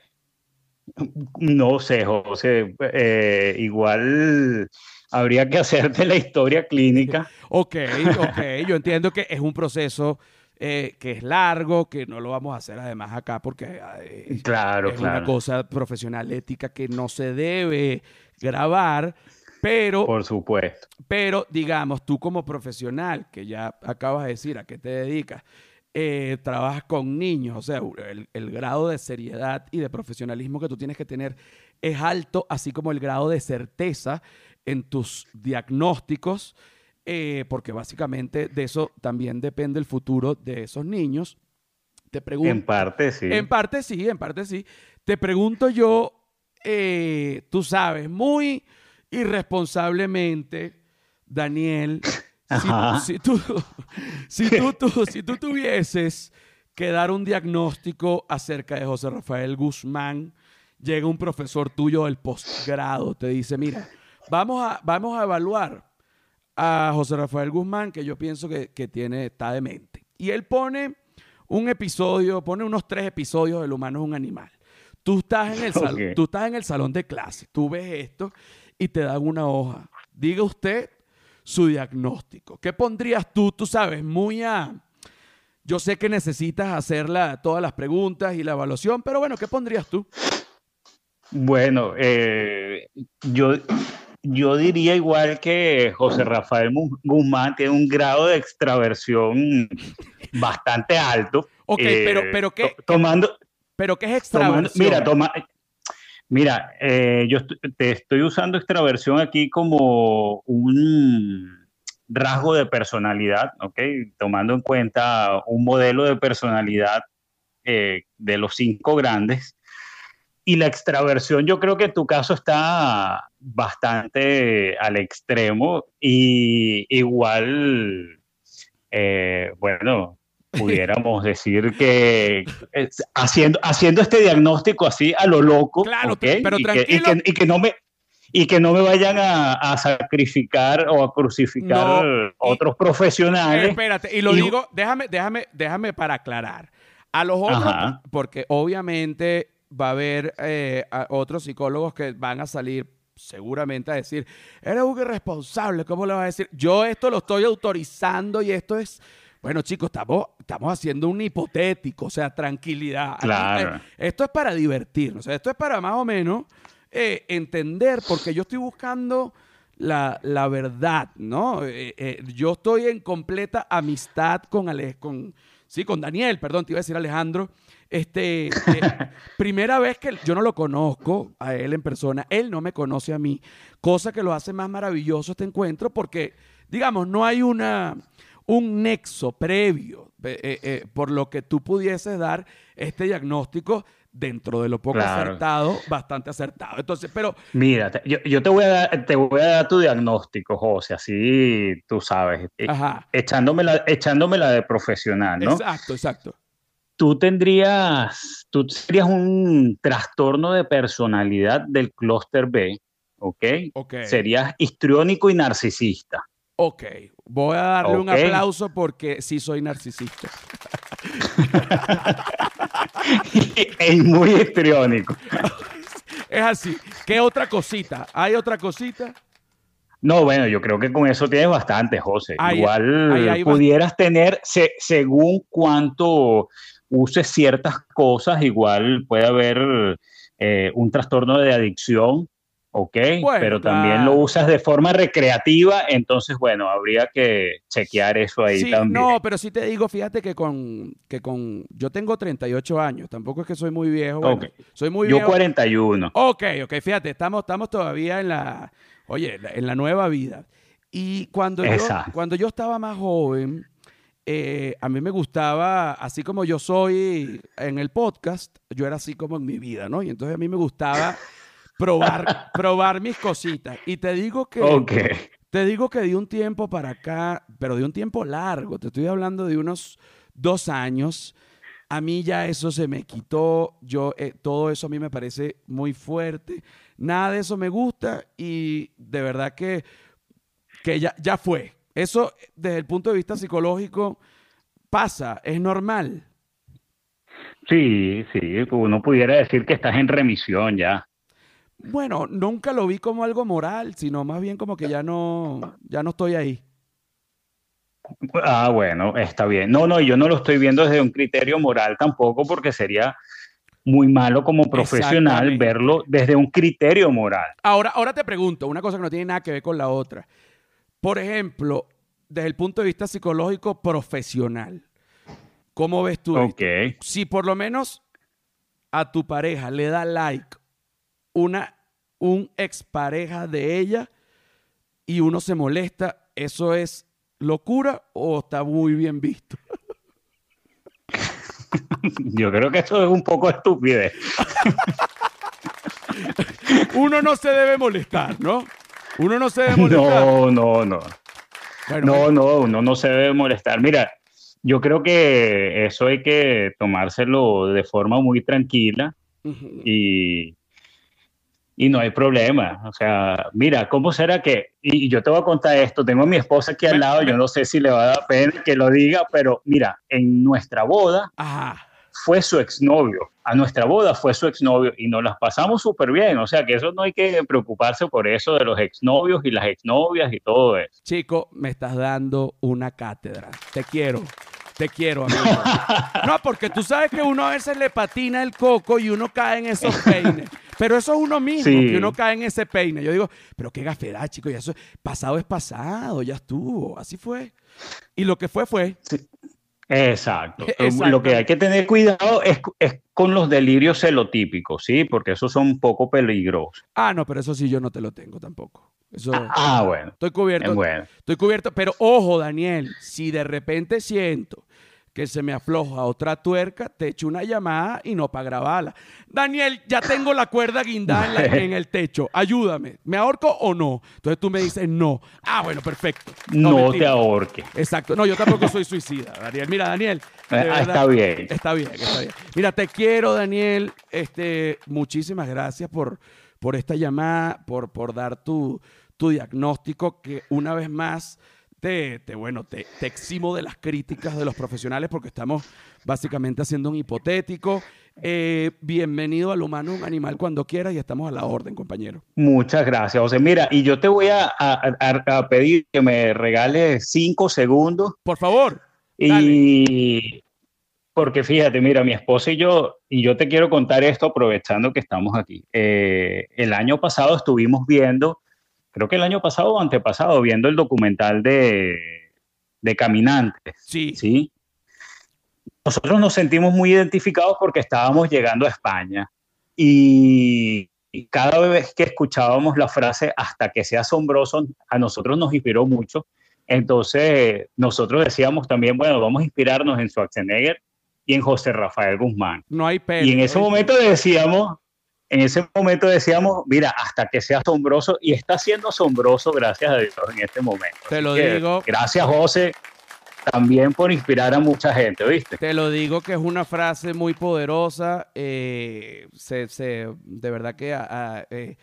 No sé, José, eh, igual habría que hacerte la historia clínica. Ok, ok, yo entiendo que es un proceso eh, que es largo, que no lo vamos a hacer además acá porque eh, claro, es una cosa profesional ética que no se debe grabar, pero... Por supuesto. Pero digamos, tú como profesional, que ya acabas de decir a qué te dedicas, eh, trabajas con niños, o sea, el, grado de seriedad y de profesionalismo que tú tienes que tener es alto, así como el grado de certeza en tus diagnósticos, eh, porque básicamente de eso también depende el futuro de esos niños. Te pregunto. En parte sí. En parte sí, en parte sí. Te pregunto yo, eh, tú sabes, muy irresponsablemente, Daniel. Si, tú, si, tú, si tú tuvieses que dar un diagnóstico acerca de José Rafael Guzmán, llega un profesor tuyo del posgrado, te dice, mira, vamos a, vamos a evaluar a José Rafael Guzmán, que yo pienso que, tiene, está demente. Y él pone un episodio, pone unos tres episodios del humano es un animal. Tú estás, en el tú estás en el salón de clase, tú ves esto y te dan una hoja. Diga usted su diagnóstico. ¿Qué pondrías tú? Tú sabes, muy a... Yo sé que necesitas hacer todas las preguntas y la evaluación, pero bueno, ¿qué pondrías tú? Bueno, eh, yo, yo diría igual que José Rafael Guzmán tiene un grado de extraversión bastante alto. Ok, pero, eh, pero ¿qué? Tomando, ¿Pero qué es extraversión? mira, toma, Mira, eh, yo te estoy usando extraversión aquí como un rasgo de personalidad, ¿ok? Tomando en cuenta un modelo de personalidad eh, de los cinco grandes. Y la extraversión, yo creo que en tu caso está bastante al extremo y igual, eh, bueno, pudiéramos decir que haciendo, haciendo este diagnóstico así a lo loco, claro, pero y, que, no me y que no me vayan a, sacrificar o a crucificar otros profesionales. espérate, y lo digo, déjame, déjame, déjame para aclarar. A los otros, porque obviamente va a haber eh, otros psicólogos que van a salir seguramente a decir, eres un irresponsable, ¿cómo le vas a decir? Yo esto lo estoy autorizando y esto es bueno, chicos, estamos, estamos haciendo un hipotético, o sea, tranquilidad. Claro. Eh, esto es para divertirnos, esto es para más o menos eh, entender, porque yo estoy buscando la, verdad, ¿no? Eh, yo estoy en completa amistad con, Ale, con, sí, con Daniel, perdón, te iba a decir Alejandro. Este, primera vez que yo no lo conozco a él en persona, él no me conoce a mí, cosa que lo hace más maravilloso este encuentro porque, digamos, no hay una un nexo previo eh, eh, por lo que tú pudieses dar este diagnóstico dentro de lo poco acertado, bastante acertado. Entonces, pero... Mira, yo, te, voy a dar, te voy a dar tu diagnóstico, José, así tú sabes, eh, Ajá. Echándome, la, echándome la de profesional, ¿no? Exacto, exacto. tú tendrías, tú serías un trastorno de personalidad del clúster B, ¿ok? Ok. Serías histriónico y narcisista. Ok. Voy a darle un aplauso porque sí soy narcisista. es muy histriónico. Es así. ¿Qué otra cosita? ¿Hay otra cosita? No, bueno, yo creo que con eso tienes bastante, José. Ahí- Igual ahí pudieras tener, se- según cuánto uses ciertas cosas, igual puede haber eh, un trastorno de adicción, ¿ok? Bueno, Pero también claro. lo usas de forma recreativa, entonces, bueno, habría que chequear eso ahí Sí, también. no, pero sí te digo, fíjate que con, que con, yo tengo 38 años, tampoco es que soy muy viejo, bueno, soy muy yo viejo. 41. Ok, ok, fíjate, estamos, estamos todavía en la, oye, en la nueva vida. Y cuando yo, cuando yo estaba más joven, eh, a mí me gustaba, así como yo soy en el podcast, yo era así como en mi vida, ¿no? Y entonces a mí me gustaba probar, probar mis cositas. Y te digo que, Ok. te digo que de un tiempo para acá, pero de un tiempo largo, te estoy hablando de unos dos años, a mí ya eso se me quitó, yo, eh, todo eso a mí me parece muy fuerte, nada de eso me gusta y de verdad que, que ya, ya fue. Eso desde el punto de vista psicológico pasa, es normal. Sí, sí, uno pudiera decir que estás en remisión ya. Bueno, nunca lo vi como algo moral, sino más bien como que ya no, ya no estoy ahí. Ah, bueno, está bien. No, no, yo no lo estoy viendo desde un criterio moral tampoco, porque sería muy malo como profesional verlo desde un criterio moral. Ahora, ahora te pregunto, una cosa que no tiene nada que ver con la otra. Por ejemplo, desde el punto de vista psicológico profesional, ¿cómo ves tú? Ok. Si por lo menos a tu pareja le da like una un expareja de ella y uno se molesta, ¿eso es locura o está muy bien visto? Yo creo que eso es un poco estupidez. Uno no se debe molestar, ¿no? Uno no se debe molestar. No, no, no. Bueno, No, no, uno no se debe molestar. Mira, yo creo que eso hay que tomárselo de forma muy tranquila y, y no hay problema. O sea, mira, ¿cómo será que? Y yo te voy a contar esto, tengo a mi esposa aquí al lado, yo no sé si le va a dar pena que lo diga, pero mira, en nuestra boda Ajá. fue su exnovio, a nuestra boda fue su exnovio y nos las pasamos súper bien, o sea que eso no hay que preocuparse por eso de los exnovios y las exnovias y todo eso. Chico, me estás dando una cátedra. Te quiero. Te quiero, amigo. No, porque tú sabes que uno a veces le patina el coco y uno cae en esos peines. Pero eso es uno mismo, Sí. que uno cae en ese peine. Yo digo, pero qué gafedad, chico. Y eso, pasado es pasado, ya estuvo. Así fue. Y lo que fue, fue. Exacto. Exacto. Lo que hay que tener cuidado es, es con los delirios celotípicos, ¿sí? Porque esos son un poco peligrosos. Ah, no, pero eso sí yo no te lo tengo tampoco. Eso, Ah, bueno. estoy cubierto. Bueno. Estoy cubierto, pero ojo, Daniel, si de repente siento que se me afloja otra tuerca, te echo una llamada y no para grabarla. Daniel, ya tengo la cuerda guindada en, la- en el techo, ayúdame. ¿Me ahorco o no? Entonces tú me dices no. Ah, bueno, perfecto. No, te ahorques. Exacto. No, yo tampoco soy suicida, Daniel. Mira, Daniel. Ah, está bien. Está bien, está bien. Mira, te quiero, Daniel. Este, muchísimas gracias por, por esta llamada, por, por dar tu, tu diagnóstico, que una vez más te, te, bueno, te, te eximo de las críticas de los profesionales porque estamos básicamente haciendo un hipotético. Eh, bienvenido al humano, un animal cuando quieras y estamos a la orden, compañero. Muchas gracias, José. Mira, y yo te voy a, a- a- a pedir que me regales cinco segundos Por favor. y porque fíjate, mira, mi esposa y yo, y yo te quiero contar esto aprovechando que estamos aquí. Eh, el año pasado estuvimos viendo, creo que el año pasado o antepasado, viendo el documental de, de Caminantes, Sí. ¿sí? Nosotros nos sentimos muy identificados porque estábamos llegando a España y cada vez que escuchábamos la frase hasta que sea asombroso, a nosotros nos inspiró mucho. Entonces, nosotros decíamos también, bueno, vamos a inspirarnos en Schwarzenegger y en José Rafael Guzmán. No hay pelo. Y en ese momento decíamos, en ese momento decíamos, mira, hasta que sea asombroso, y está siendo asombroso, gracias a Dios, en este momento. Te lo que, digo. Gracias, José. también por inspirar a mucha gente, ¿viste? Te lo digo que es una frase muy poderosa. Eh, se, de verdad que eh,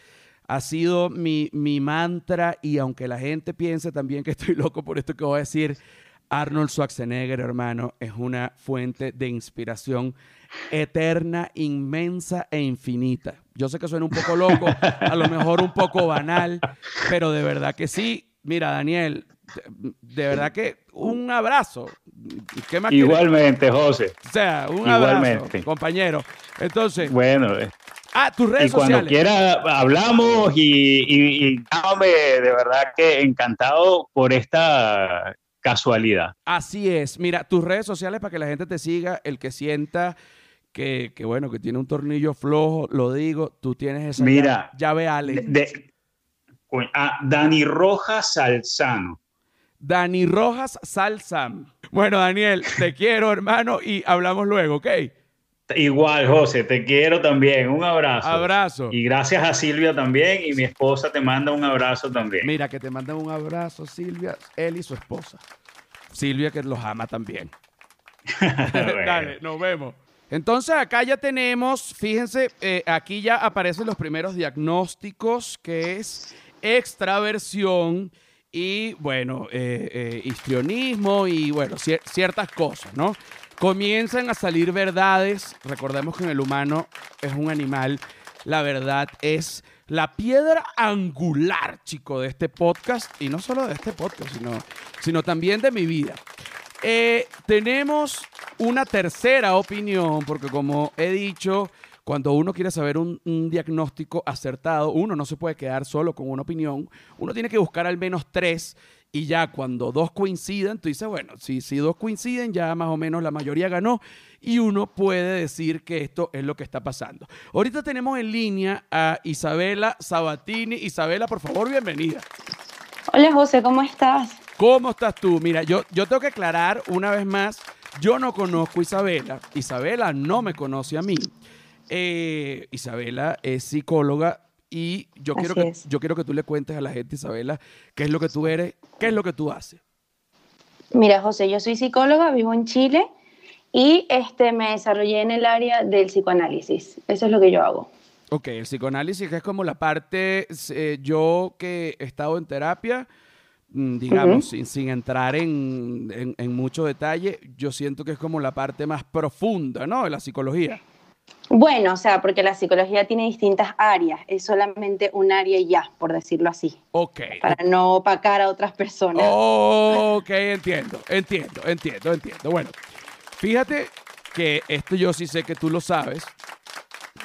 ha, sido mi, mi, mantra y aunque la gente piense también que estoy loco por esto que voy a decir, Arnold Schwarzenegger, hermano, es una fuente de inspiración eterna, inmensa e infinita. Yo sé que suena un poco loco, a lo mejor un poco banal, pero de verdad que sí. Mira, Daniel, de verdad que un abrazo. Igualmente, José. O sea, un abrazo, compañero. Entonces. Bueno. Eh. Ah, tus redes y cuando quiera hablamos y, y, de verdad que encantado por esta casualidad. Así es. Mira, tus redes sociales para que la gente te siga, el que sienta que, bueno, que tiene un tornillo flojo, lo digo, tú tienes esa Mira, llave, Ale. De, ah, Dani Rojas Salzano. Dani Rojas Salzam. Bueno, Daniel, te quiero, hermano, y hablamos luego, ¿ok? Igual, José, te quiero también. Un abrazo. Abrazo. Y gracias a Silvia también. Y mi esposa te manda un abrazo también. Mira, que te manda un abrazo, Silvia, él y su esposa. Silvia, que los ama también. Dale, nos vemos. Entonces acá ya tenemos, fíjense, eh, aquí ya aparecen los primeros diagnósticos, que es extraversión y, bueno, eh, eh, histrionismo y, bueno, ciertas cosas, ¿no? Comienzan a salir verdades. Recordemos que en el humano es un animal. La verdad es la piedra angular, chico, de este podcast. Y no solo de este podcast, sino, sino también de mi vida. tenemos una tercera opinión, porque como he dicho, cuando uno quiere saber un, diagnóstico acertado, uno no se puede quedar solo con una opinión, uno tiene que buscar al menos tres y ya cuando dos coinciden, tú dices, bueno, si, si dos coinciden, ya más o menos la mayoría ganó y uno puede decir que esto es lo que está pasando. Ahorita tenemos en línea a Isabela Sabatini. Isabela, por favor, bienvenida. Hola José, ¿cómo estás? ¿Cómo estás tú? Mira, yo, yo tengo que aclarar una vez más yo no conozco a Isabela, Isabela no me conoce a mí. Eh, Isabela es psicóloga y yo quiero, que, yo quiero que tú le cuentes a la gente, Isabela, qué es lo que tú eres, qué es lo que tú haces. Mira, José, yo soy psicóloga, vivo en Chile y este, me desarrollé en el área del psicoanálisis. Eso es lo que yo hago. Ok, el psicoanálisis que es como la parte, eh, yo que he estado en terapia, Mm, digamos, sin, entrar en, mucho detalle, yo siento que es como la parte más profunda, ¿no? De la psicología. Bueno, o sea, porque la psicología tiene distintas áreas, es solamente un área ya, por decirlo así. Ok. Para no opacar a otras personas. Ok, entiendo, entiendo, entiendo, entiendo. Bueno, fíjate que esto yo sí sé que tú lo sabes.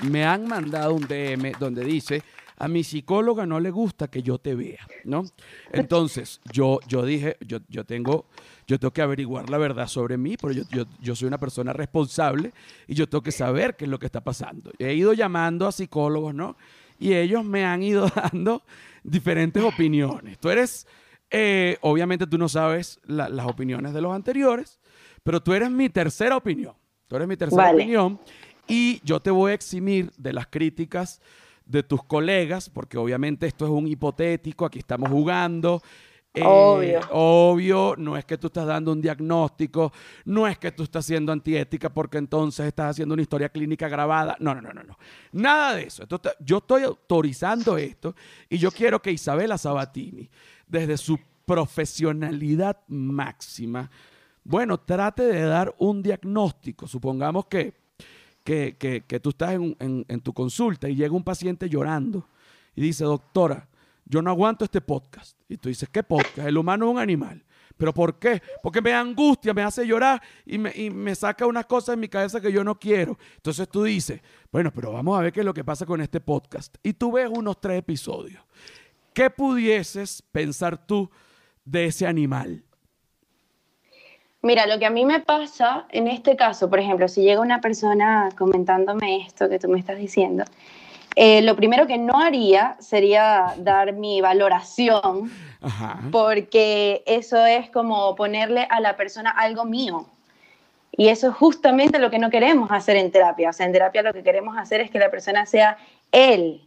Me han mandado un DM donde dice a mi psicóloga no le gusta que yo te vea, ¿no? Entonces, yo, yo dije, yo, yo, tengo, yo tengo que averiguar la verdad sobre mí, pero yo, yo, soy una persona responsable y yo tengo que saber qué es lo que está pasando. He ido llamando a psicólogos, ¿no? Y ellos me han ido dando diferentes opiniones. Tú eres, eh, obviamente tú no sabes las opiniones de los anteriores, pero tú eres mi tercera opinión. Tú eres mi tercera opinión y yo te voy a eximir de las críticas de tus colegas, porque obviamente esto es un hipotético, aquí estamos jugando. Eh, obvio. Obvio, no es que tú estás dando un diagnóstico, no es que tú estás siendo antiética porque entonces estás haciendo una historia clínica grabada. No, no, no, no, no. Nada de eso. yo estoy autorizando esto y yo quiero que Isabela Sabatini, desde su profesionalidad máxima, bueno, trate de dar un diagnóstico. Supongamos que que, que, tú estás en, en, tu consulta y llega un paciente llorando y dice, doctora, yo no aguanto este podcast. Y tú dices, ¿qué podcast? El humano es un animal. ¿Pero por qué? Porque me angustia, me hace llorar y me, y me, saca unas cosas en mi cabeza que yo no quiero. Entonces tú dices, bueno, pero vamos a ver qué es lo que pasa con este podcast. Y tú ves unos tres episodios. ¿Qué pudieses pensar tú de ese animal? Mira, lo que a mí me pasa en este caso, por ejemplo, si llega una persona comentándome esto que tú me estás diciendo, eh, lo primero que no haría sería dar mi valoración, porque eso es como ponerle a la persona algo mío. Y eso es justamente lo que no queremos hacer en terapia. O sea, en terapia lo que queremos hacer es que la persona sea él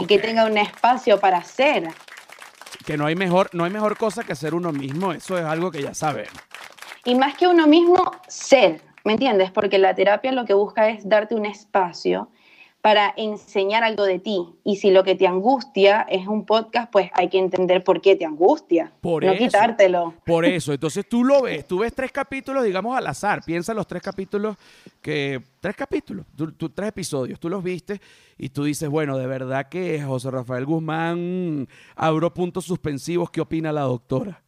y que tenga un espacio para ser. Que no hay mejor, no hay mejor cosa que ser uno mismo. Eso es algo que ya sabemos. y más que uno mismo, ser, ¿me entiendes? Porque la terapia lo que busca es darte un espacio para enseñar algo de ti. Y si lo que te angustia es un podcast, pues hay que entender por qué te angustia. Por no eso. quitártelo. Por eso, entonces tú lo ves, tú ves tres capítulos, digamos, al azar. Piensa los tres capítulos que. Tres capítulos, tú- tú- tres episodios, tú los viste y tú dices, bueno, de verdad que José Rafael Guzmán abro puntos suspensivos. ¿Qué opina la doctora?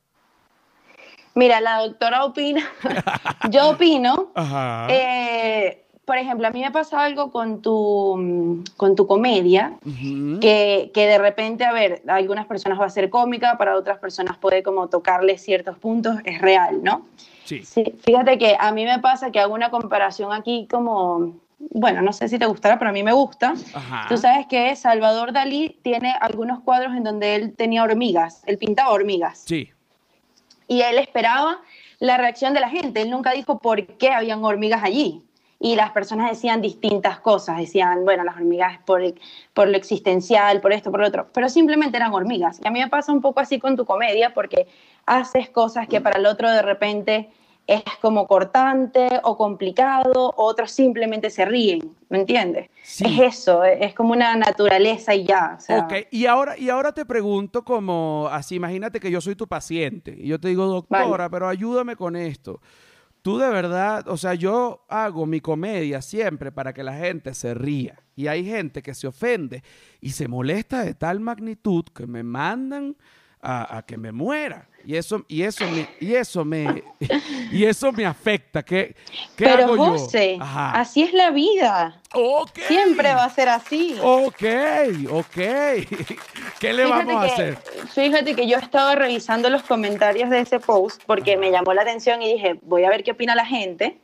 Mira, la doctora opina, yo opino, Ajá. eh, por ejemplo, a mí me pasa algo con tu, con tu comedia, Ujú. que, que de repente, a ver, a algunas personas va a ser cómica, para otras personas puede como tocarle ciertos puntos, es real, ¿no? Sí. Sí, fíjate que a mí me pasa que hago una comparación aquí como, bueno, no sé si te gustará, pero a mí me gusta. Ajá. Tú sabes que Salvador Dalí tiene algunos cuadros en donde él tenía hormigas, él pintaba hormigas Sí. y él esperaba la reacción de la gente. Él nunca dijo por qué habían hormigas allí. Y las personas decían distintas cosas, decían, bueno, las hormigas por, por lo existencial, por esto, por lo otro, pero simplemente eran hormigas. Y a mí me pasa un poco así con tu comedia, porque haces cosas que para el otro de repente es como cortante o complicado, otros simplemente se ríen, ¿me entiendes? Sí. Es eso, es como una naturaleza y ya. o sea, Ok, y ahora, y ahora te pregunto como así, imagínate que yo soy tu paciente y yo te digo, doctora, pero ayúdame con esto. Tú de verdad, o sea, yo hago mi comedia siempre para que la gente se ría. Y hay gente que se ofende y se molesta de tal magnitud que me mandan a, a que me muera. Y eso, y eso me, y eso me, y eso me afecta. ¿Qué, qué pero hago yo? José, Ajá. así es la vida. Ok. Siempre va a ser así. Ok, ok. ¿Qué le Fíjate vamos a que- hacer? Fíjate que yo estaba revisando los comentarios de ese post porque me llamó la atención y dije, voy a ver qué opina la gente.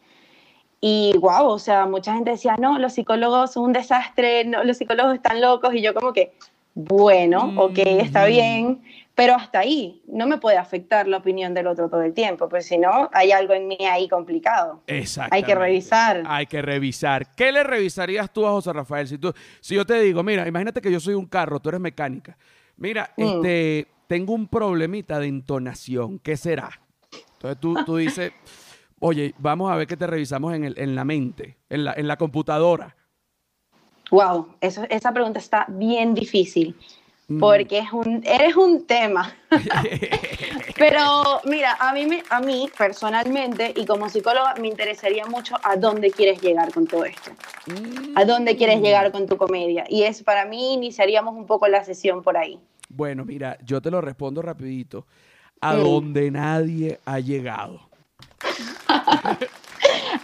Y wow, o sea, mucha gente decía, no, los psicólogos son un desastre, no, los psicólogos están locos. Y yo como que, bueno, ok, está Ujú. bien, pero hasta ahí no me puede afectar la opinión del otro todo el tiempo, pues si no, hay algo en mí ahí complicado. Exacto. Hay que revisar. Hay que revisar. ¿Qué le revisarías tú a José Rafael? Si, tú, si yo te digo, mira, imagínate que yo soy un carro, tú eres mecánica. Mira, Mm. este, tengo un problemita de entonación. ¿Qué será? Entonces tú, tú dices, oye, vamos a ver qué te revisamos en, el- en la mente, en la, en la computadora. Wow, eso, esa pregunta está bien difícil. Mm. porque es un, eres un tema. Pero mira, a mí, a mí personalmente y como psicóloga me interesaría mucho a dónde quieres llegar con todo esto, a dónde quieres llegar con tu comedia. Y es para mí iniciaríamos un poco la sesión por ahí. Bueno, mira, yo te lo respondo rapidito. A Mm. donde nadie ha llegado.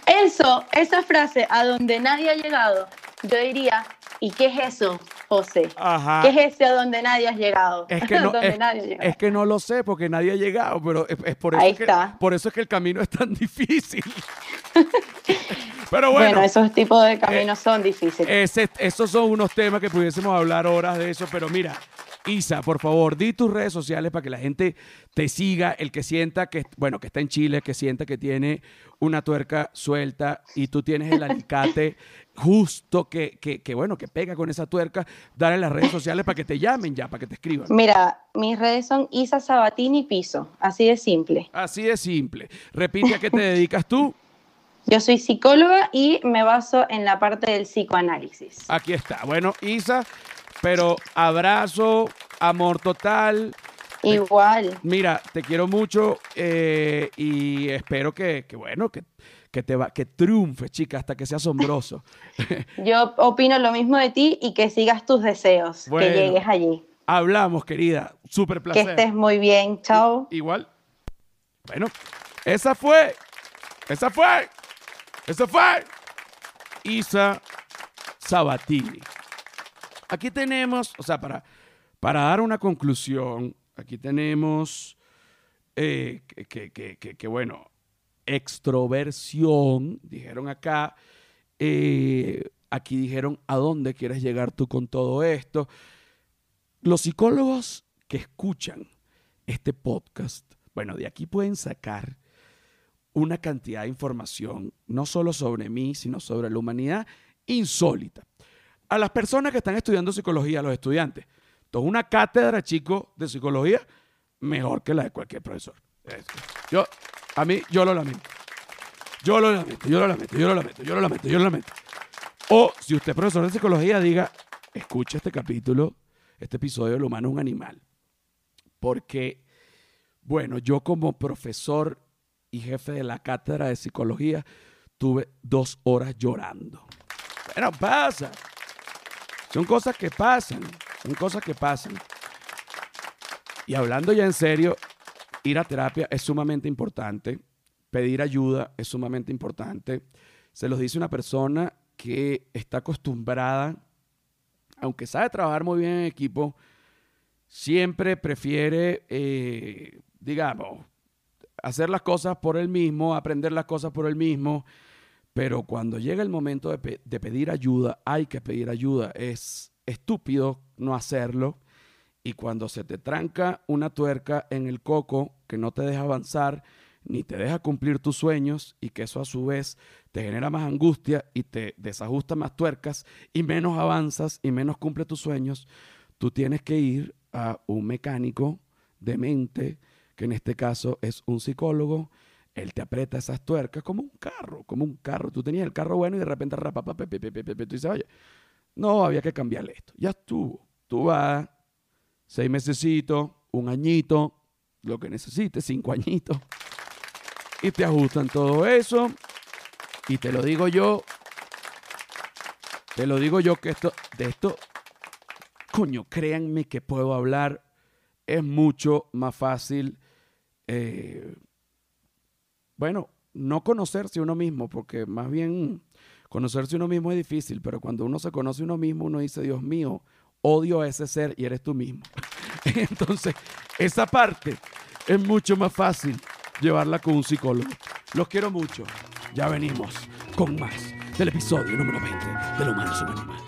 Eso, esa frase, a donde nadie ha llegado, yo diría, ¿y qué es eso, José? Ajá. ¿Qué es ese a donde nadie has llegado? Es que, no, donde es, nadie ha llegado. es que no lo sé porque nadie ha llegado, pero es, es por, eso Ahí que, está. por eso es que el camino es tan difícil. pero bueno, bueno, esos tipos de caminos son difíciles. ese- esos son unos temas que pudiésemos hablar horas de eso, pero mira, Isa, por favor, di tus redes sociales para que la gente te siga, el que sienta que, bueno, que está en Chile, que sienta que tiene una tuerca suelta y tú tienes el alicate justo que, que, que, bueno, que pega con esa tuerca, dale las redes sociales para que te llamen ya, para que te escriban. Mira, mis redes son Isa Sabatini Piso, así de simple. Así de simple. Repite a qué te dedicas tú. Yo soy psicóloga y me baso en la parte del psicoanálisis. Aquí está. Bueno, Isa, pero abrazo, amor total. Igual. Mira, te quiero mucho eh, y espero que, que, bueno, que, que te va, que triunfe, chica, hasta que sea asombroso. Yo opino lo mismo de ti y que sigas tus deseos, Bueno. que llegues allí. Hablamos, querida. Súper Que placer. estés muy bien. Chao. Igual. Bueno, esa fue. Esa fue. Esa fue. Isa Sabatini. Aquí tenemos, o sea, para, para dar una conclusión, aquí tenemos eh, que, que- que- que- bueno, extroversión, dijeron acá. Eh, aquí dijeron, ¿a dónde quieres llegar tú con todo esto? Los psicólogos que escuchan este podcast, bueno, de aquí pueden sacar una cantidad de información, no solo sobre mí, sino sobre la humanidad, insólita. A las personas que están estudiando psicología, los estudiantes, entonces una cátedra, chicos, de psicología, mejor que la de cualquier profesor. Es- Yo, A mí, yo lo lamento. Yo lo lamento, yo lo lamento, yo lo lamento, yo lo lamento, yo lo lamento. O si usted es profesor de psicología, diga, escucha este capítulo, este episodio, El humano es un animal. Porque, bueno, yo como profesor y jefe de la cátedra de psicología, tuve dos horas llorando. Bueno, pasa. Son cosas que pasan, son cosas que pasan. Y hablando ya en serio, ir a terapia es sumamente importante. Pedir ayuda es sumamente importante. Se los dice una persona que está acostumbrada, aunque sabe trabajar muy bien en equipo, siempre prefiere, eh, digamos, hacer las cosas por él mismo, aprender las cosas por él mismo. Pero cuando llega el momento de, pedir ayuda, hay que pedir ayuda. Es estúpido no hacerlo. Y cuando se te tranca una tuerca en el coco que no te deja avanzar, ni te deja cumplir tus sueños y que eso a su vez te genera más angustia y te desajusta más tuercas y menos avanzas y menos cumple tus sueños, tú tienes que ir a un mecánico de mente, que en este caso es un psicólogo, él te aprieta esas tuercas como un carro, como un carro. Tú tenías el carro bueno y de repente rapapa, tú dices, oye, no, había que cambiarle esto. Ya estuvo. Tú vas seis mesecitos, un añito, lo que necesites, cinco añitos y te ajustan todo eso. Y te lo digo yo, te lo digo yo que esto, de esto, coño, créanme que puedo hablar. Es mucho más fácil, eh, bueno, no conocerse uno mismo, porque más bien conocerse uno mismo es difícil, pero cuando uno se conoce uno mismo, uno dice, Dios mío, odio a ese ser y eres tú mismo. Entonces, esa parte es mucho más fácil llevarla con un psicólogo. Los quiero mucho. Ya venimos con más del episodio número 20 de Lo Humano Animal.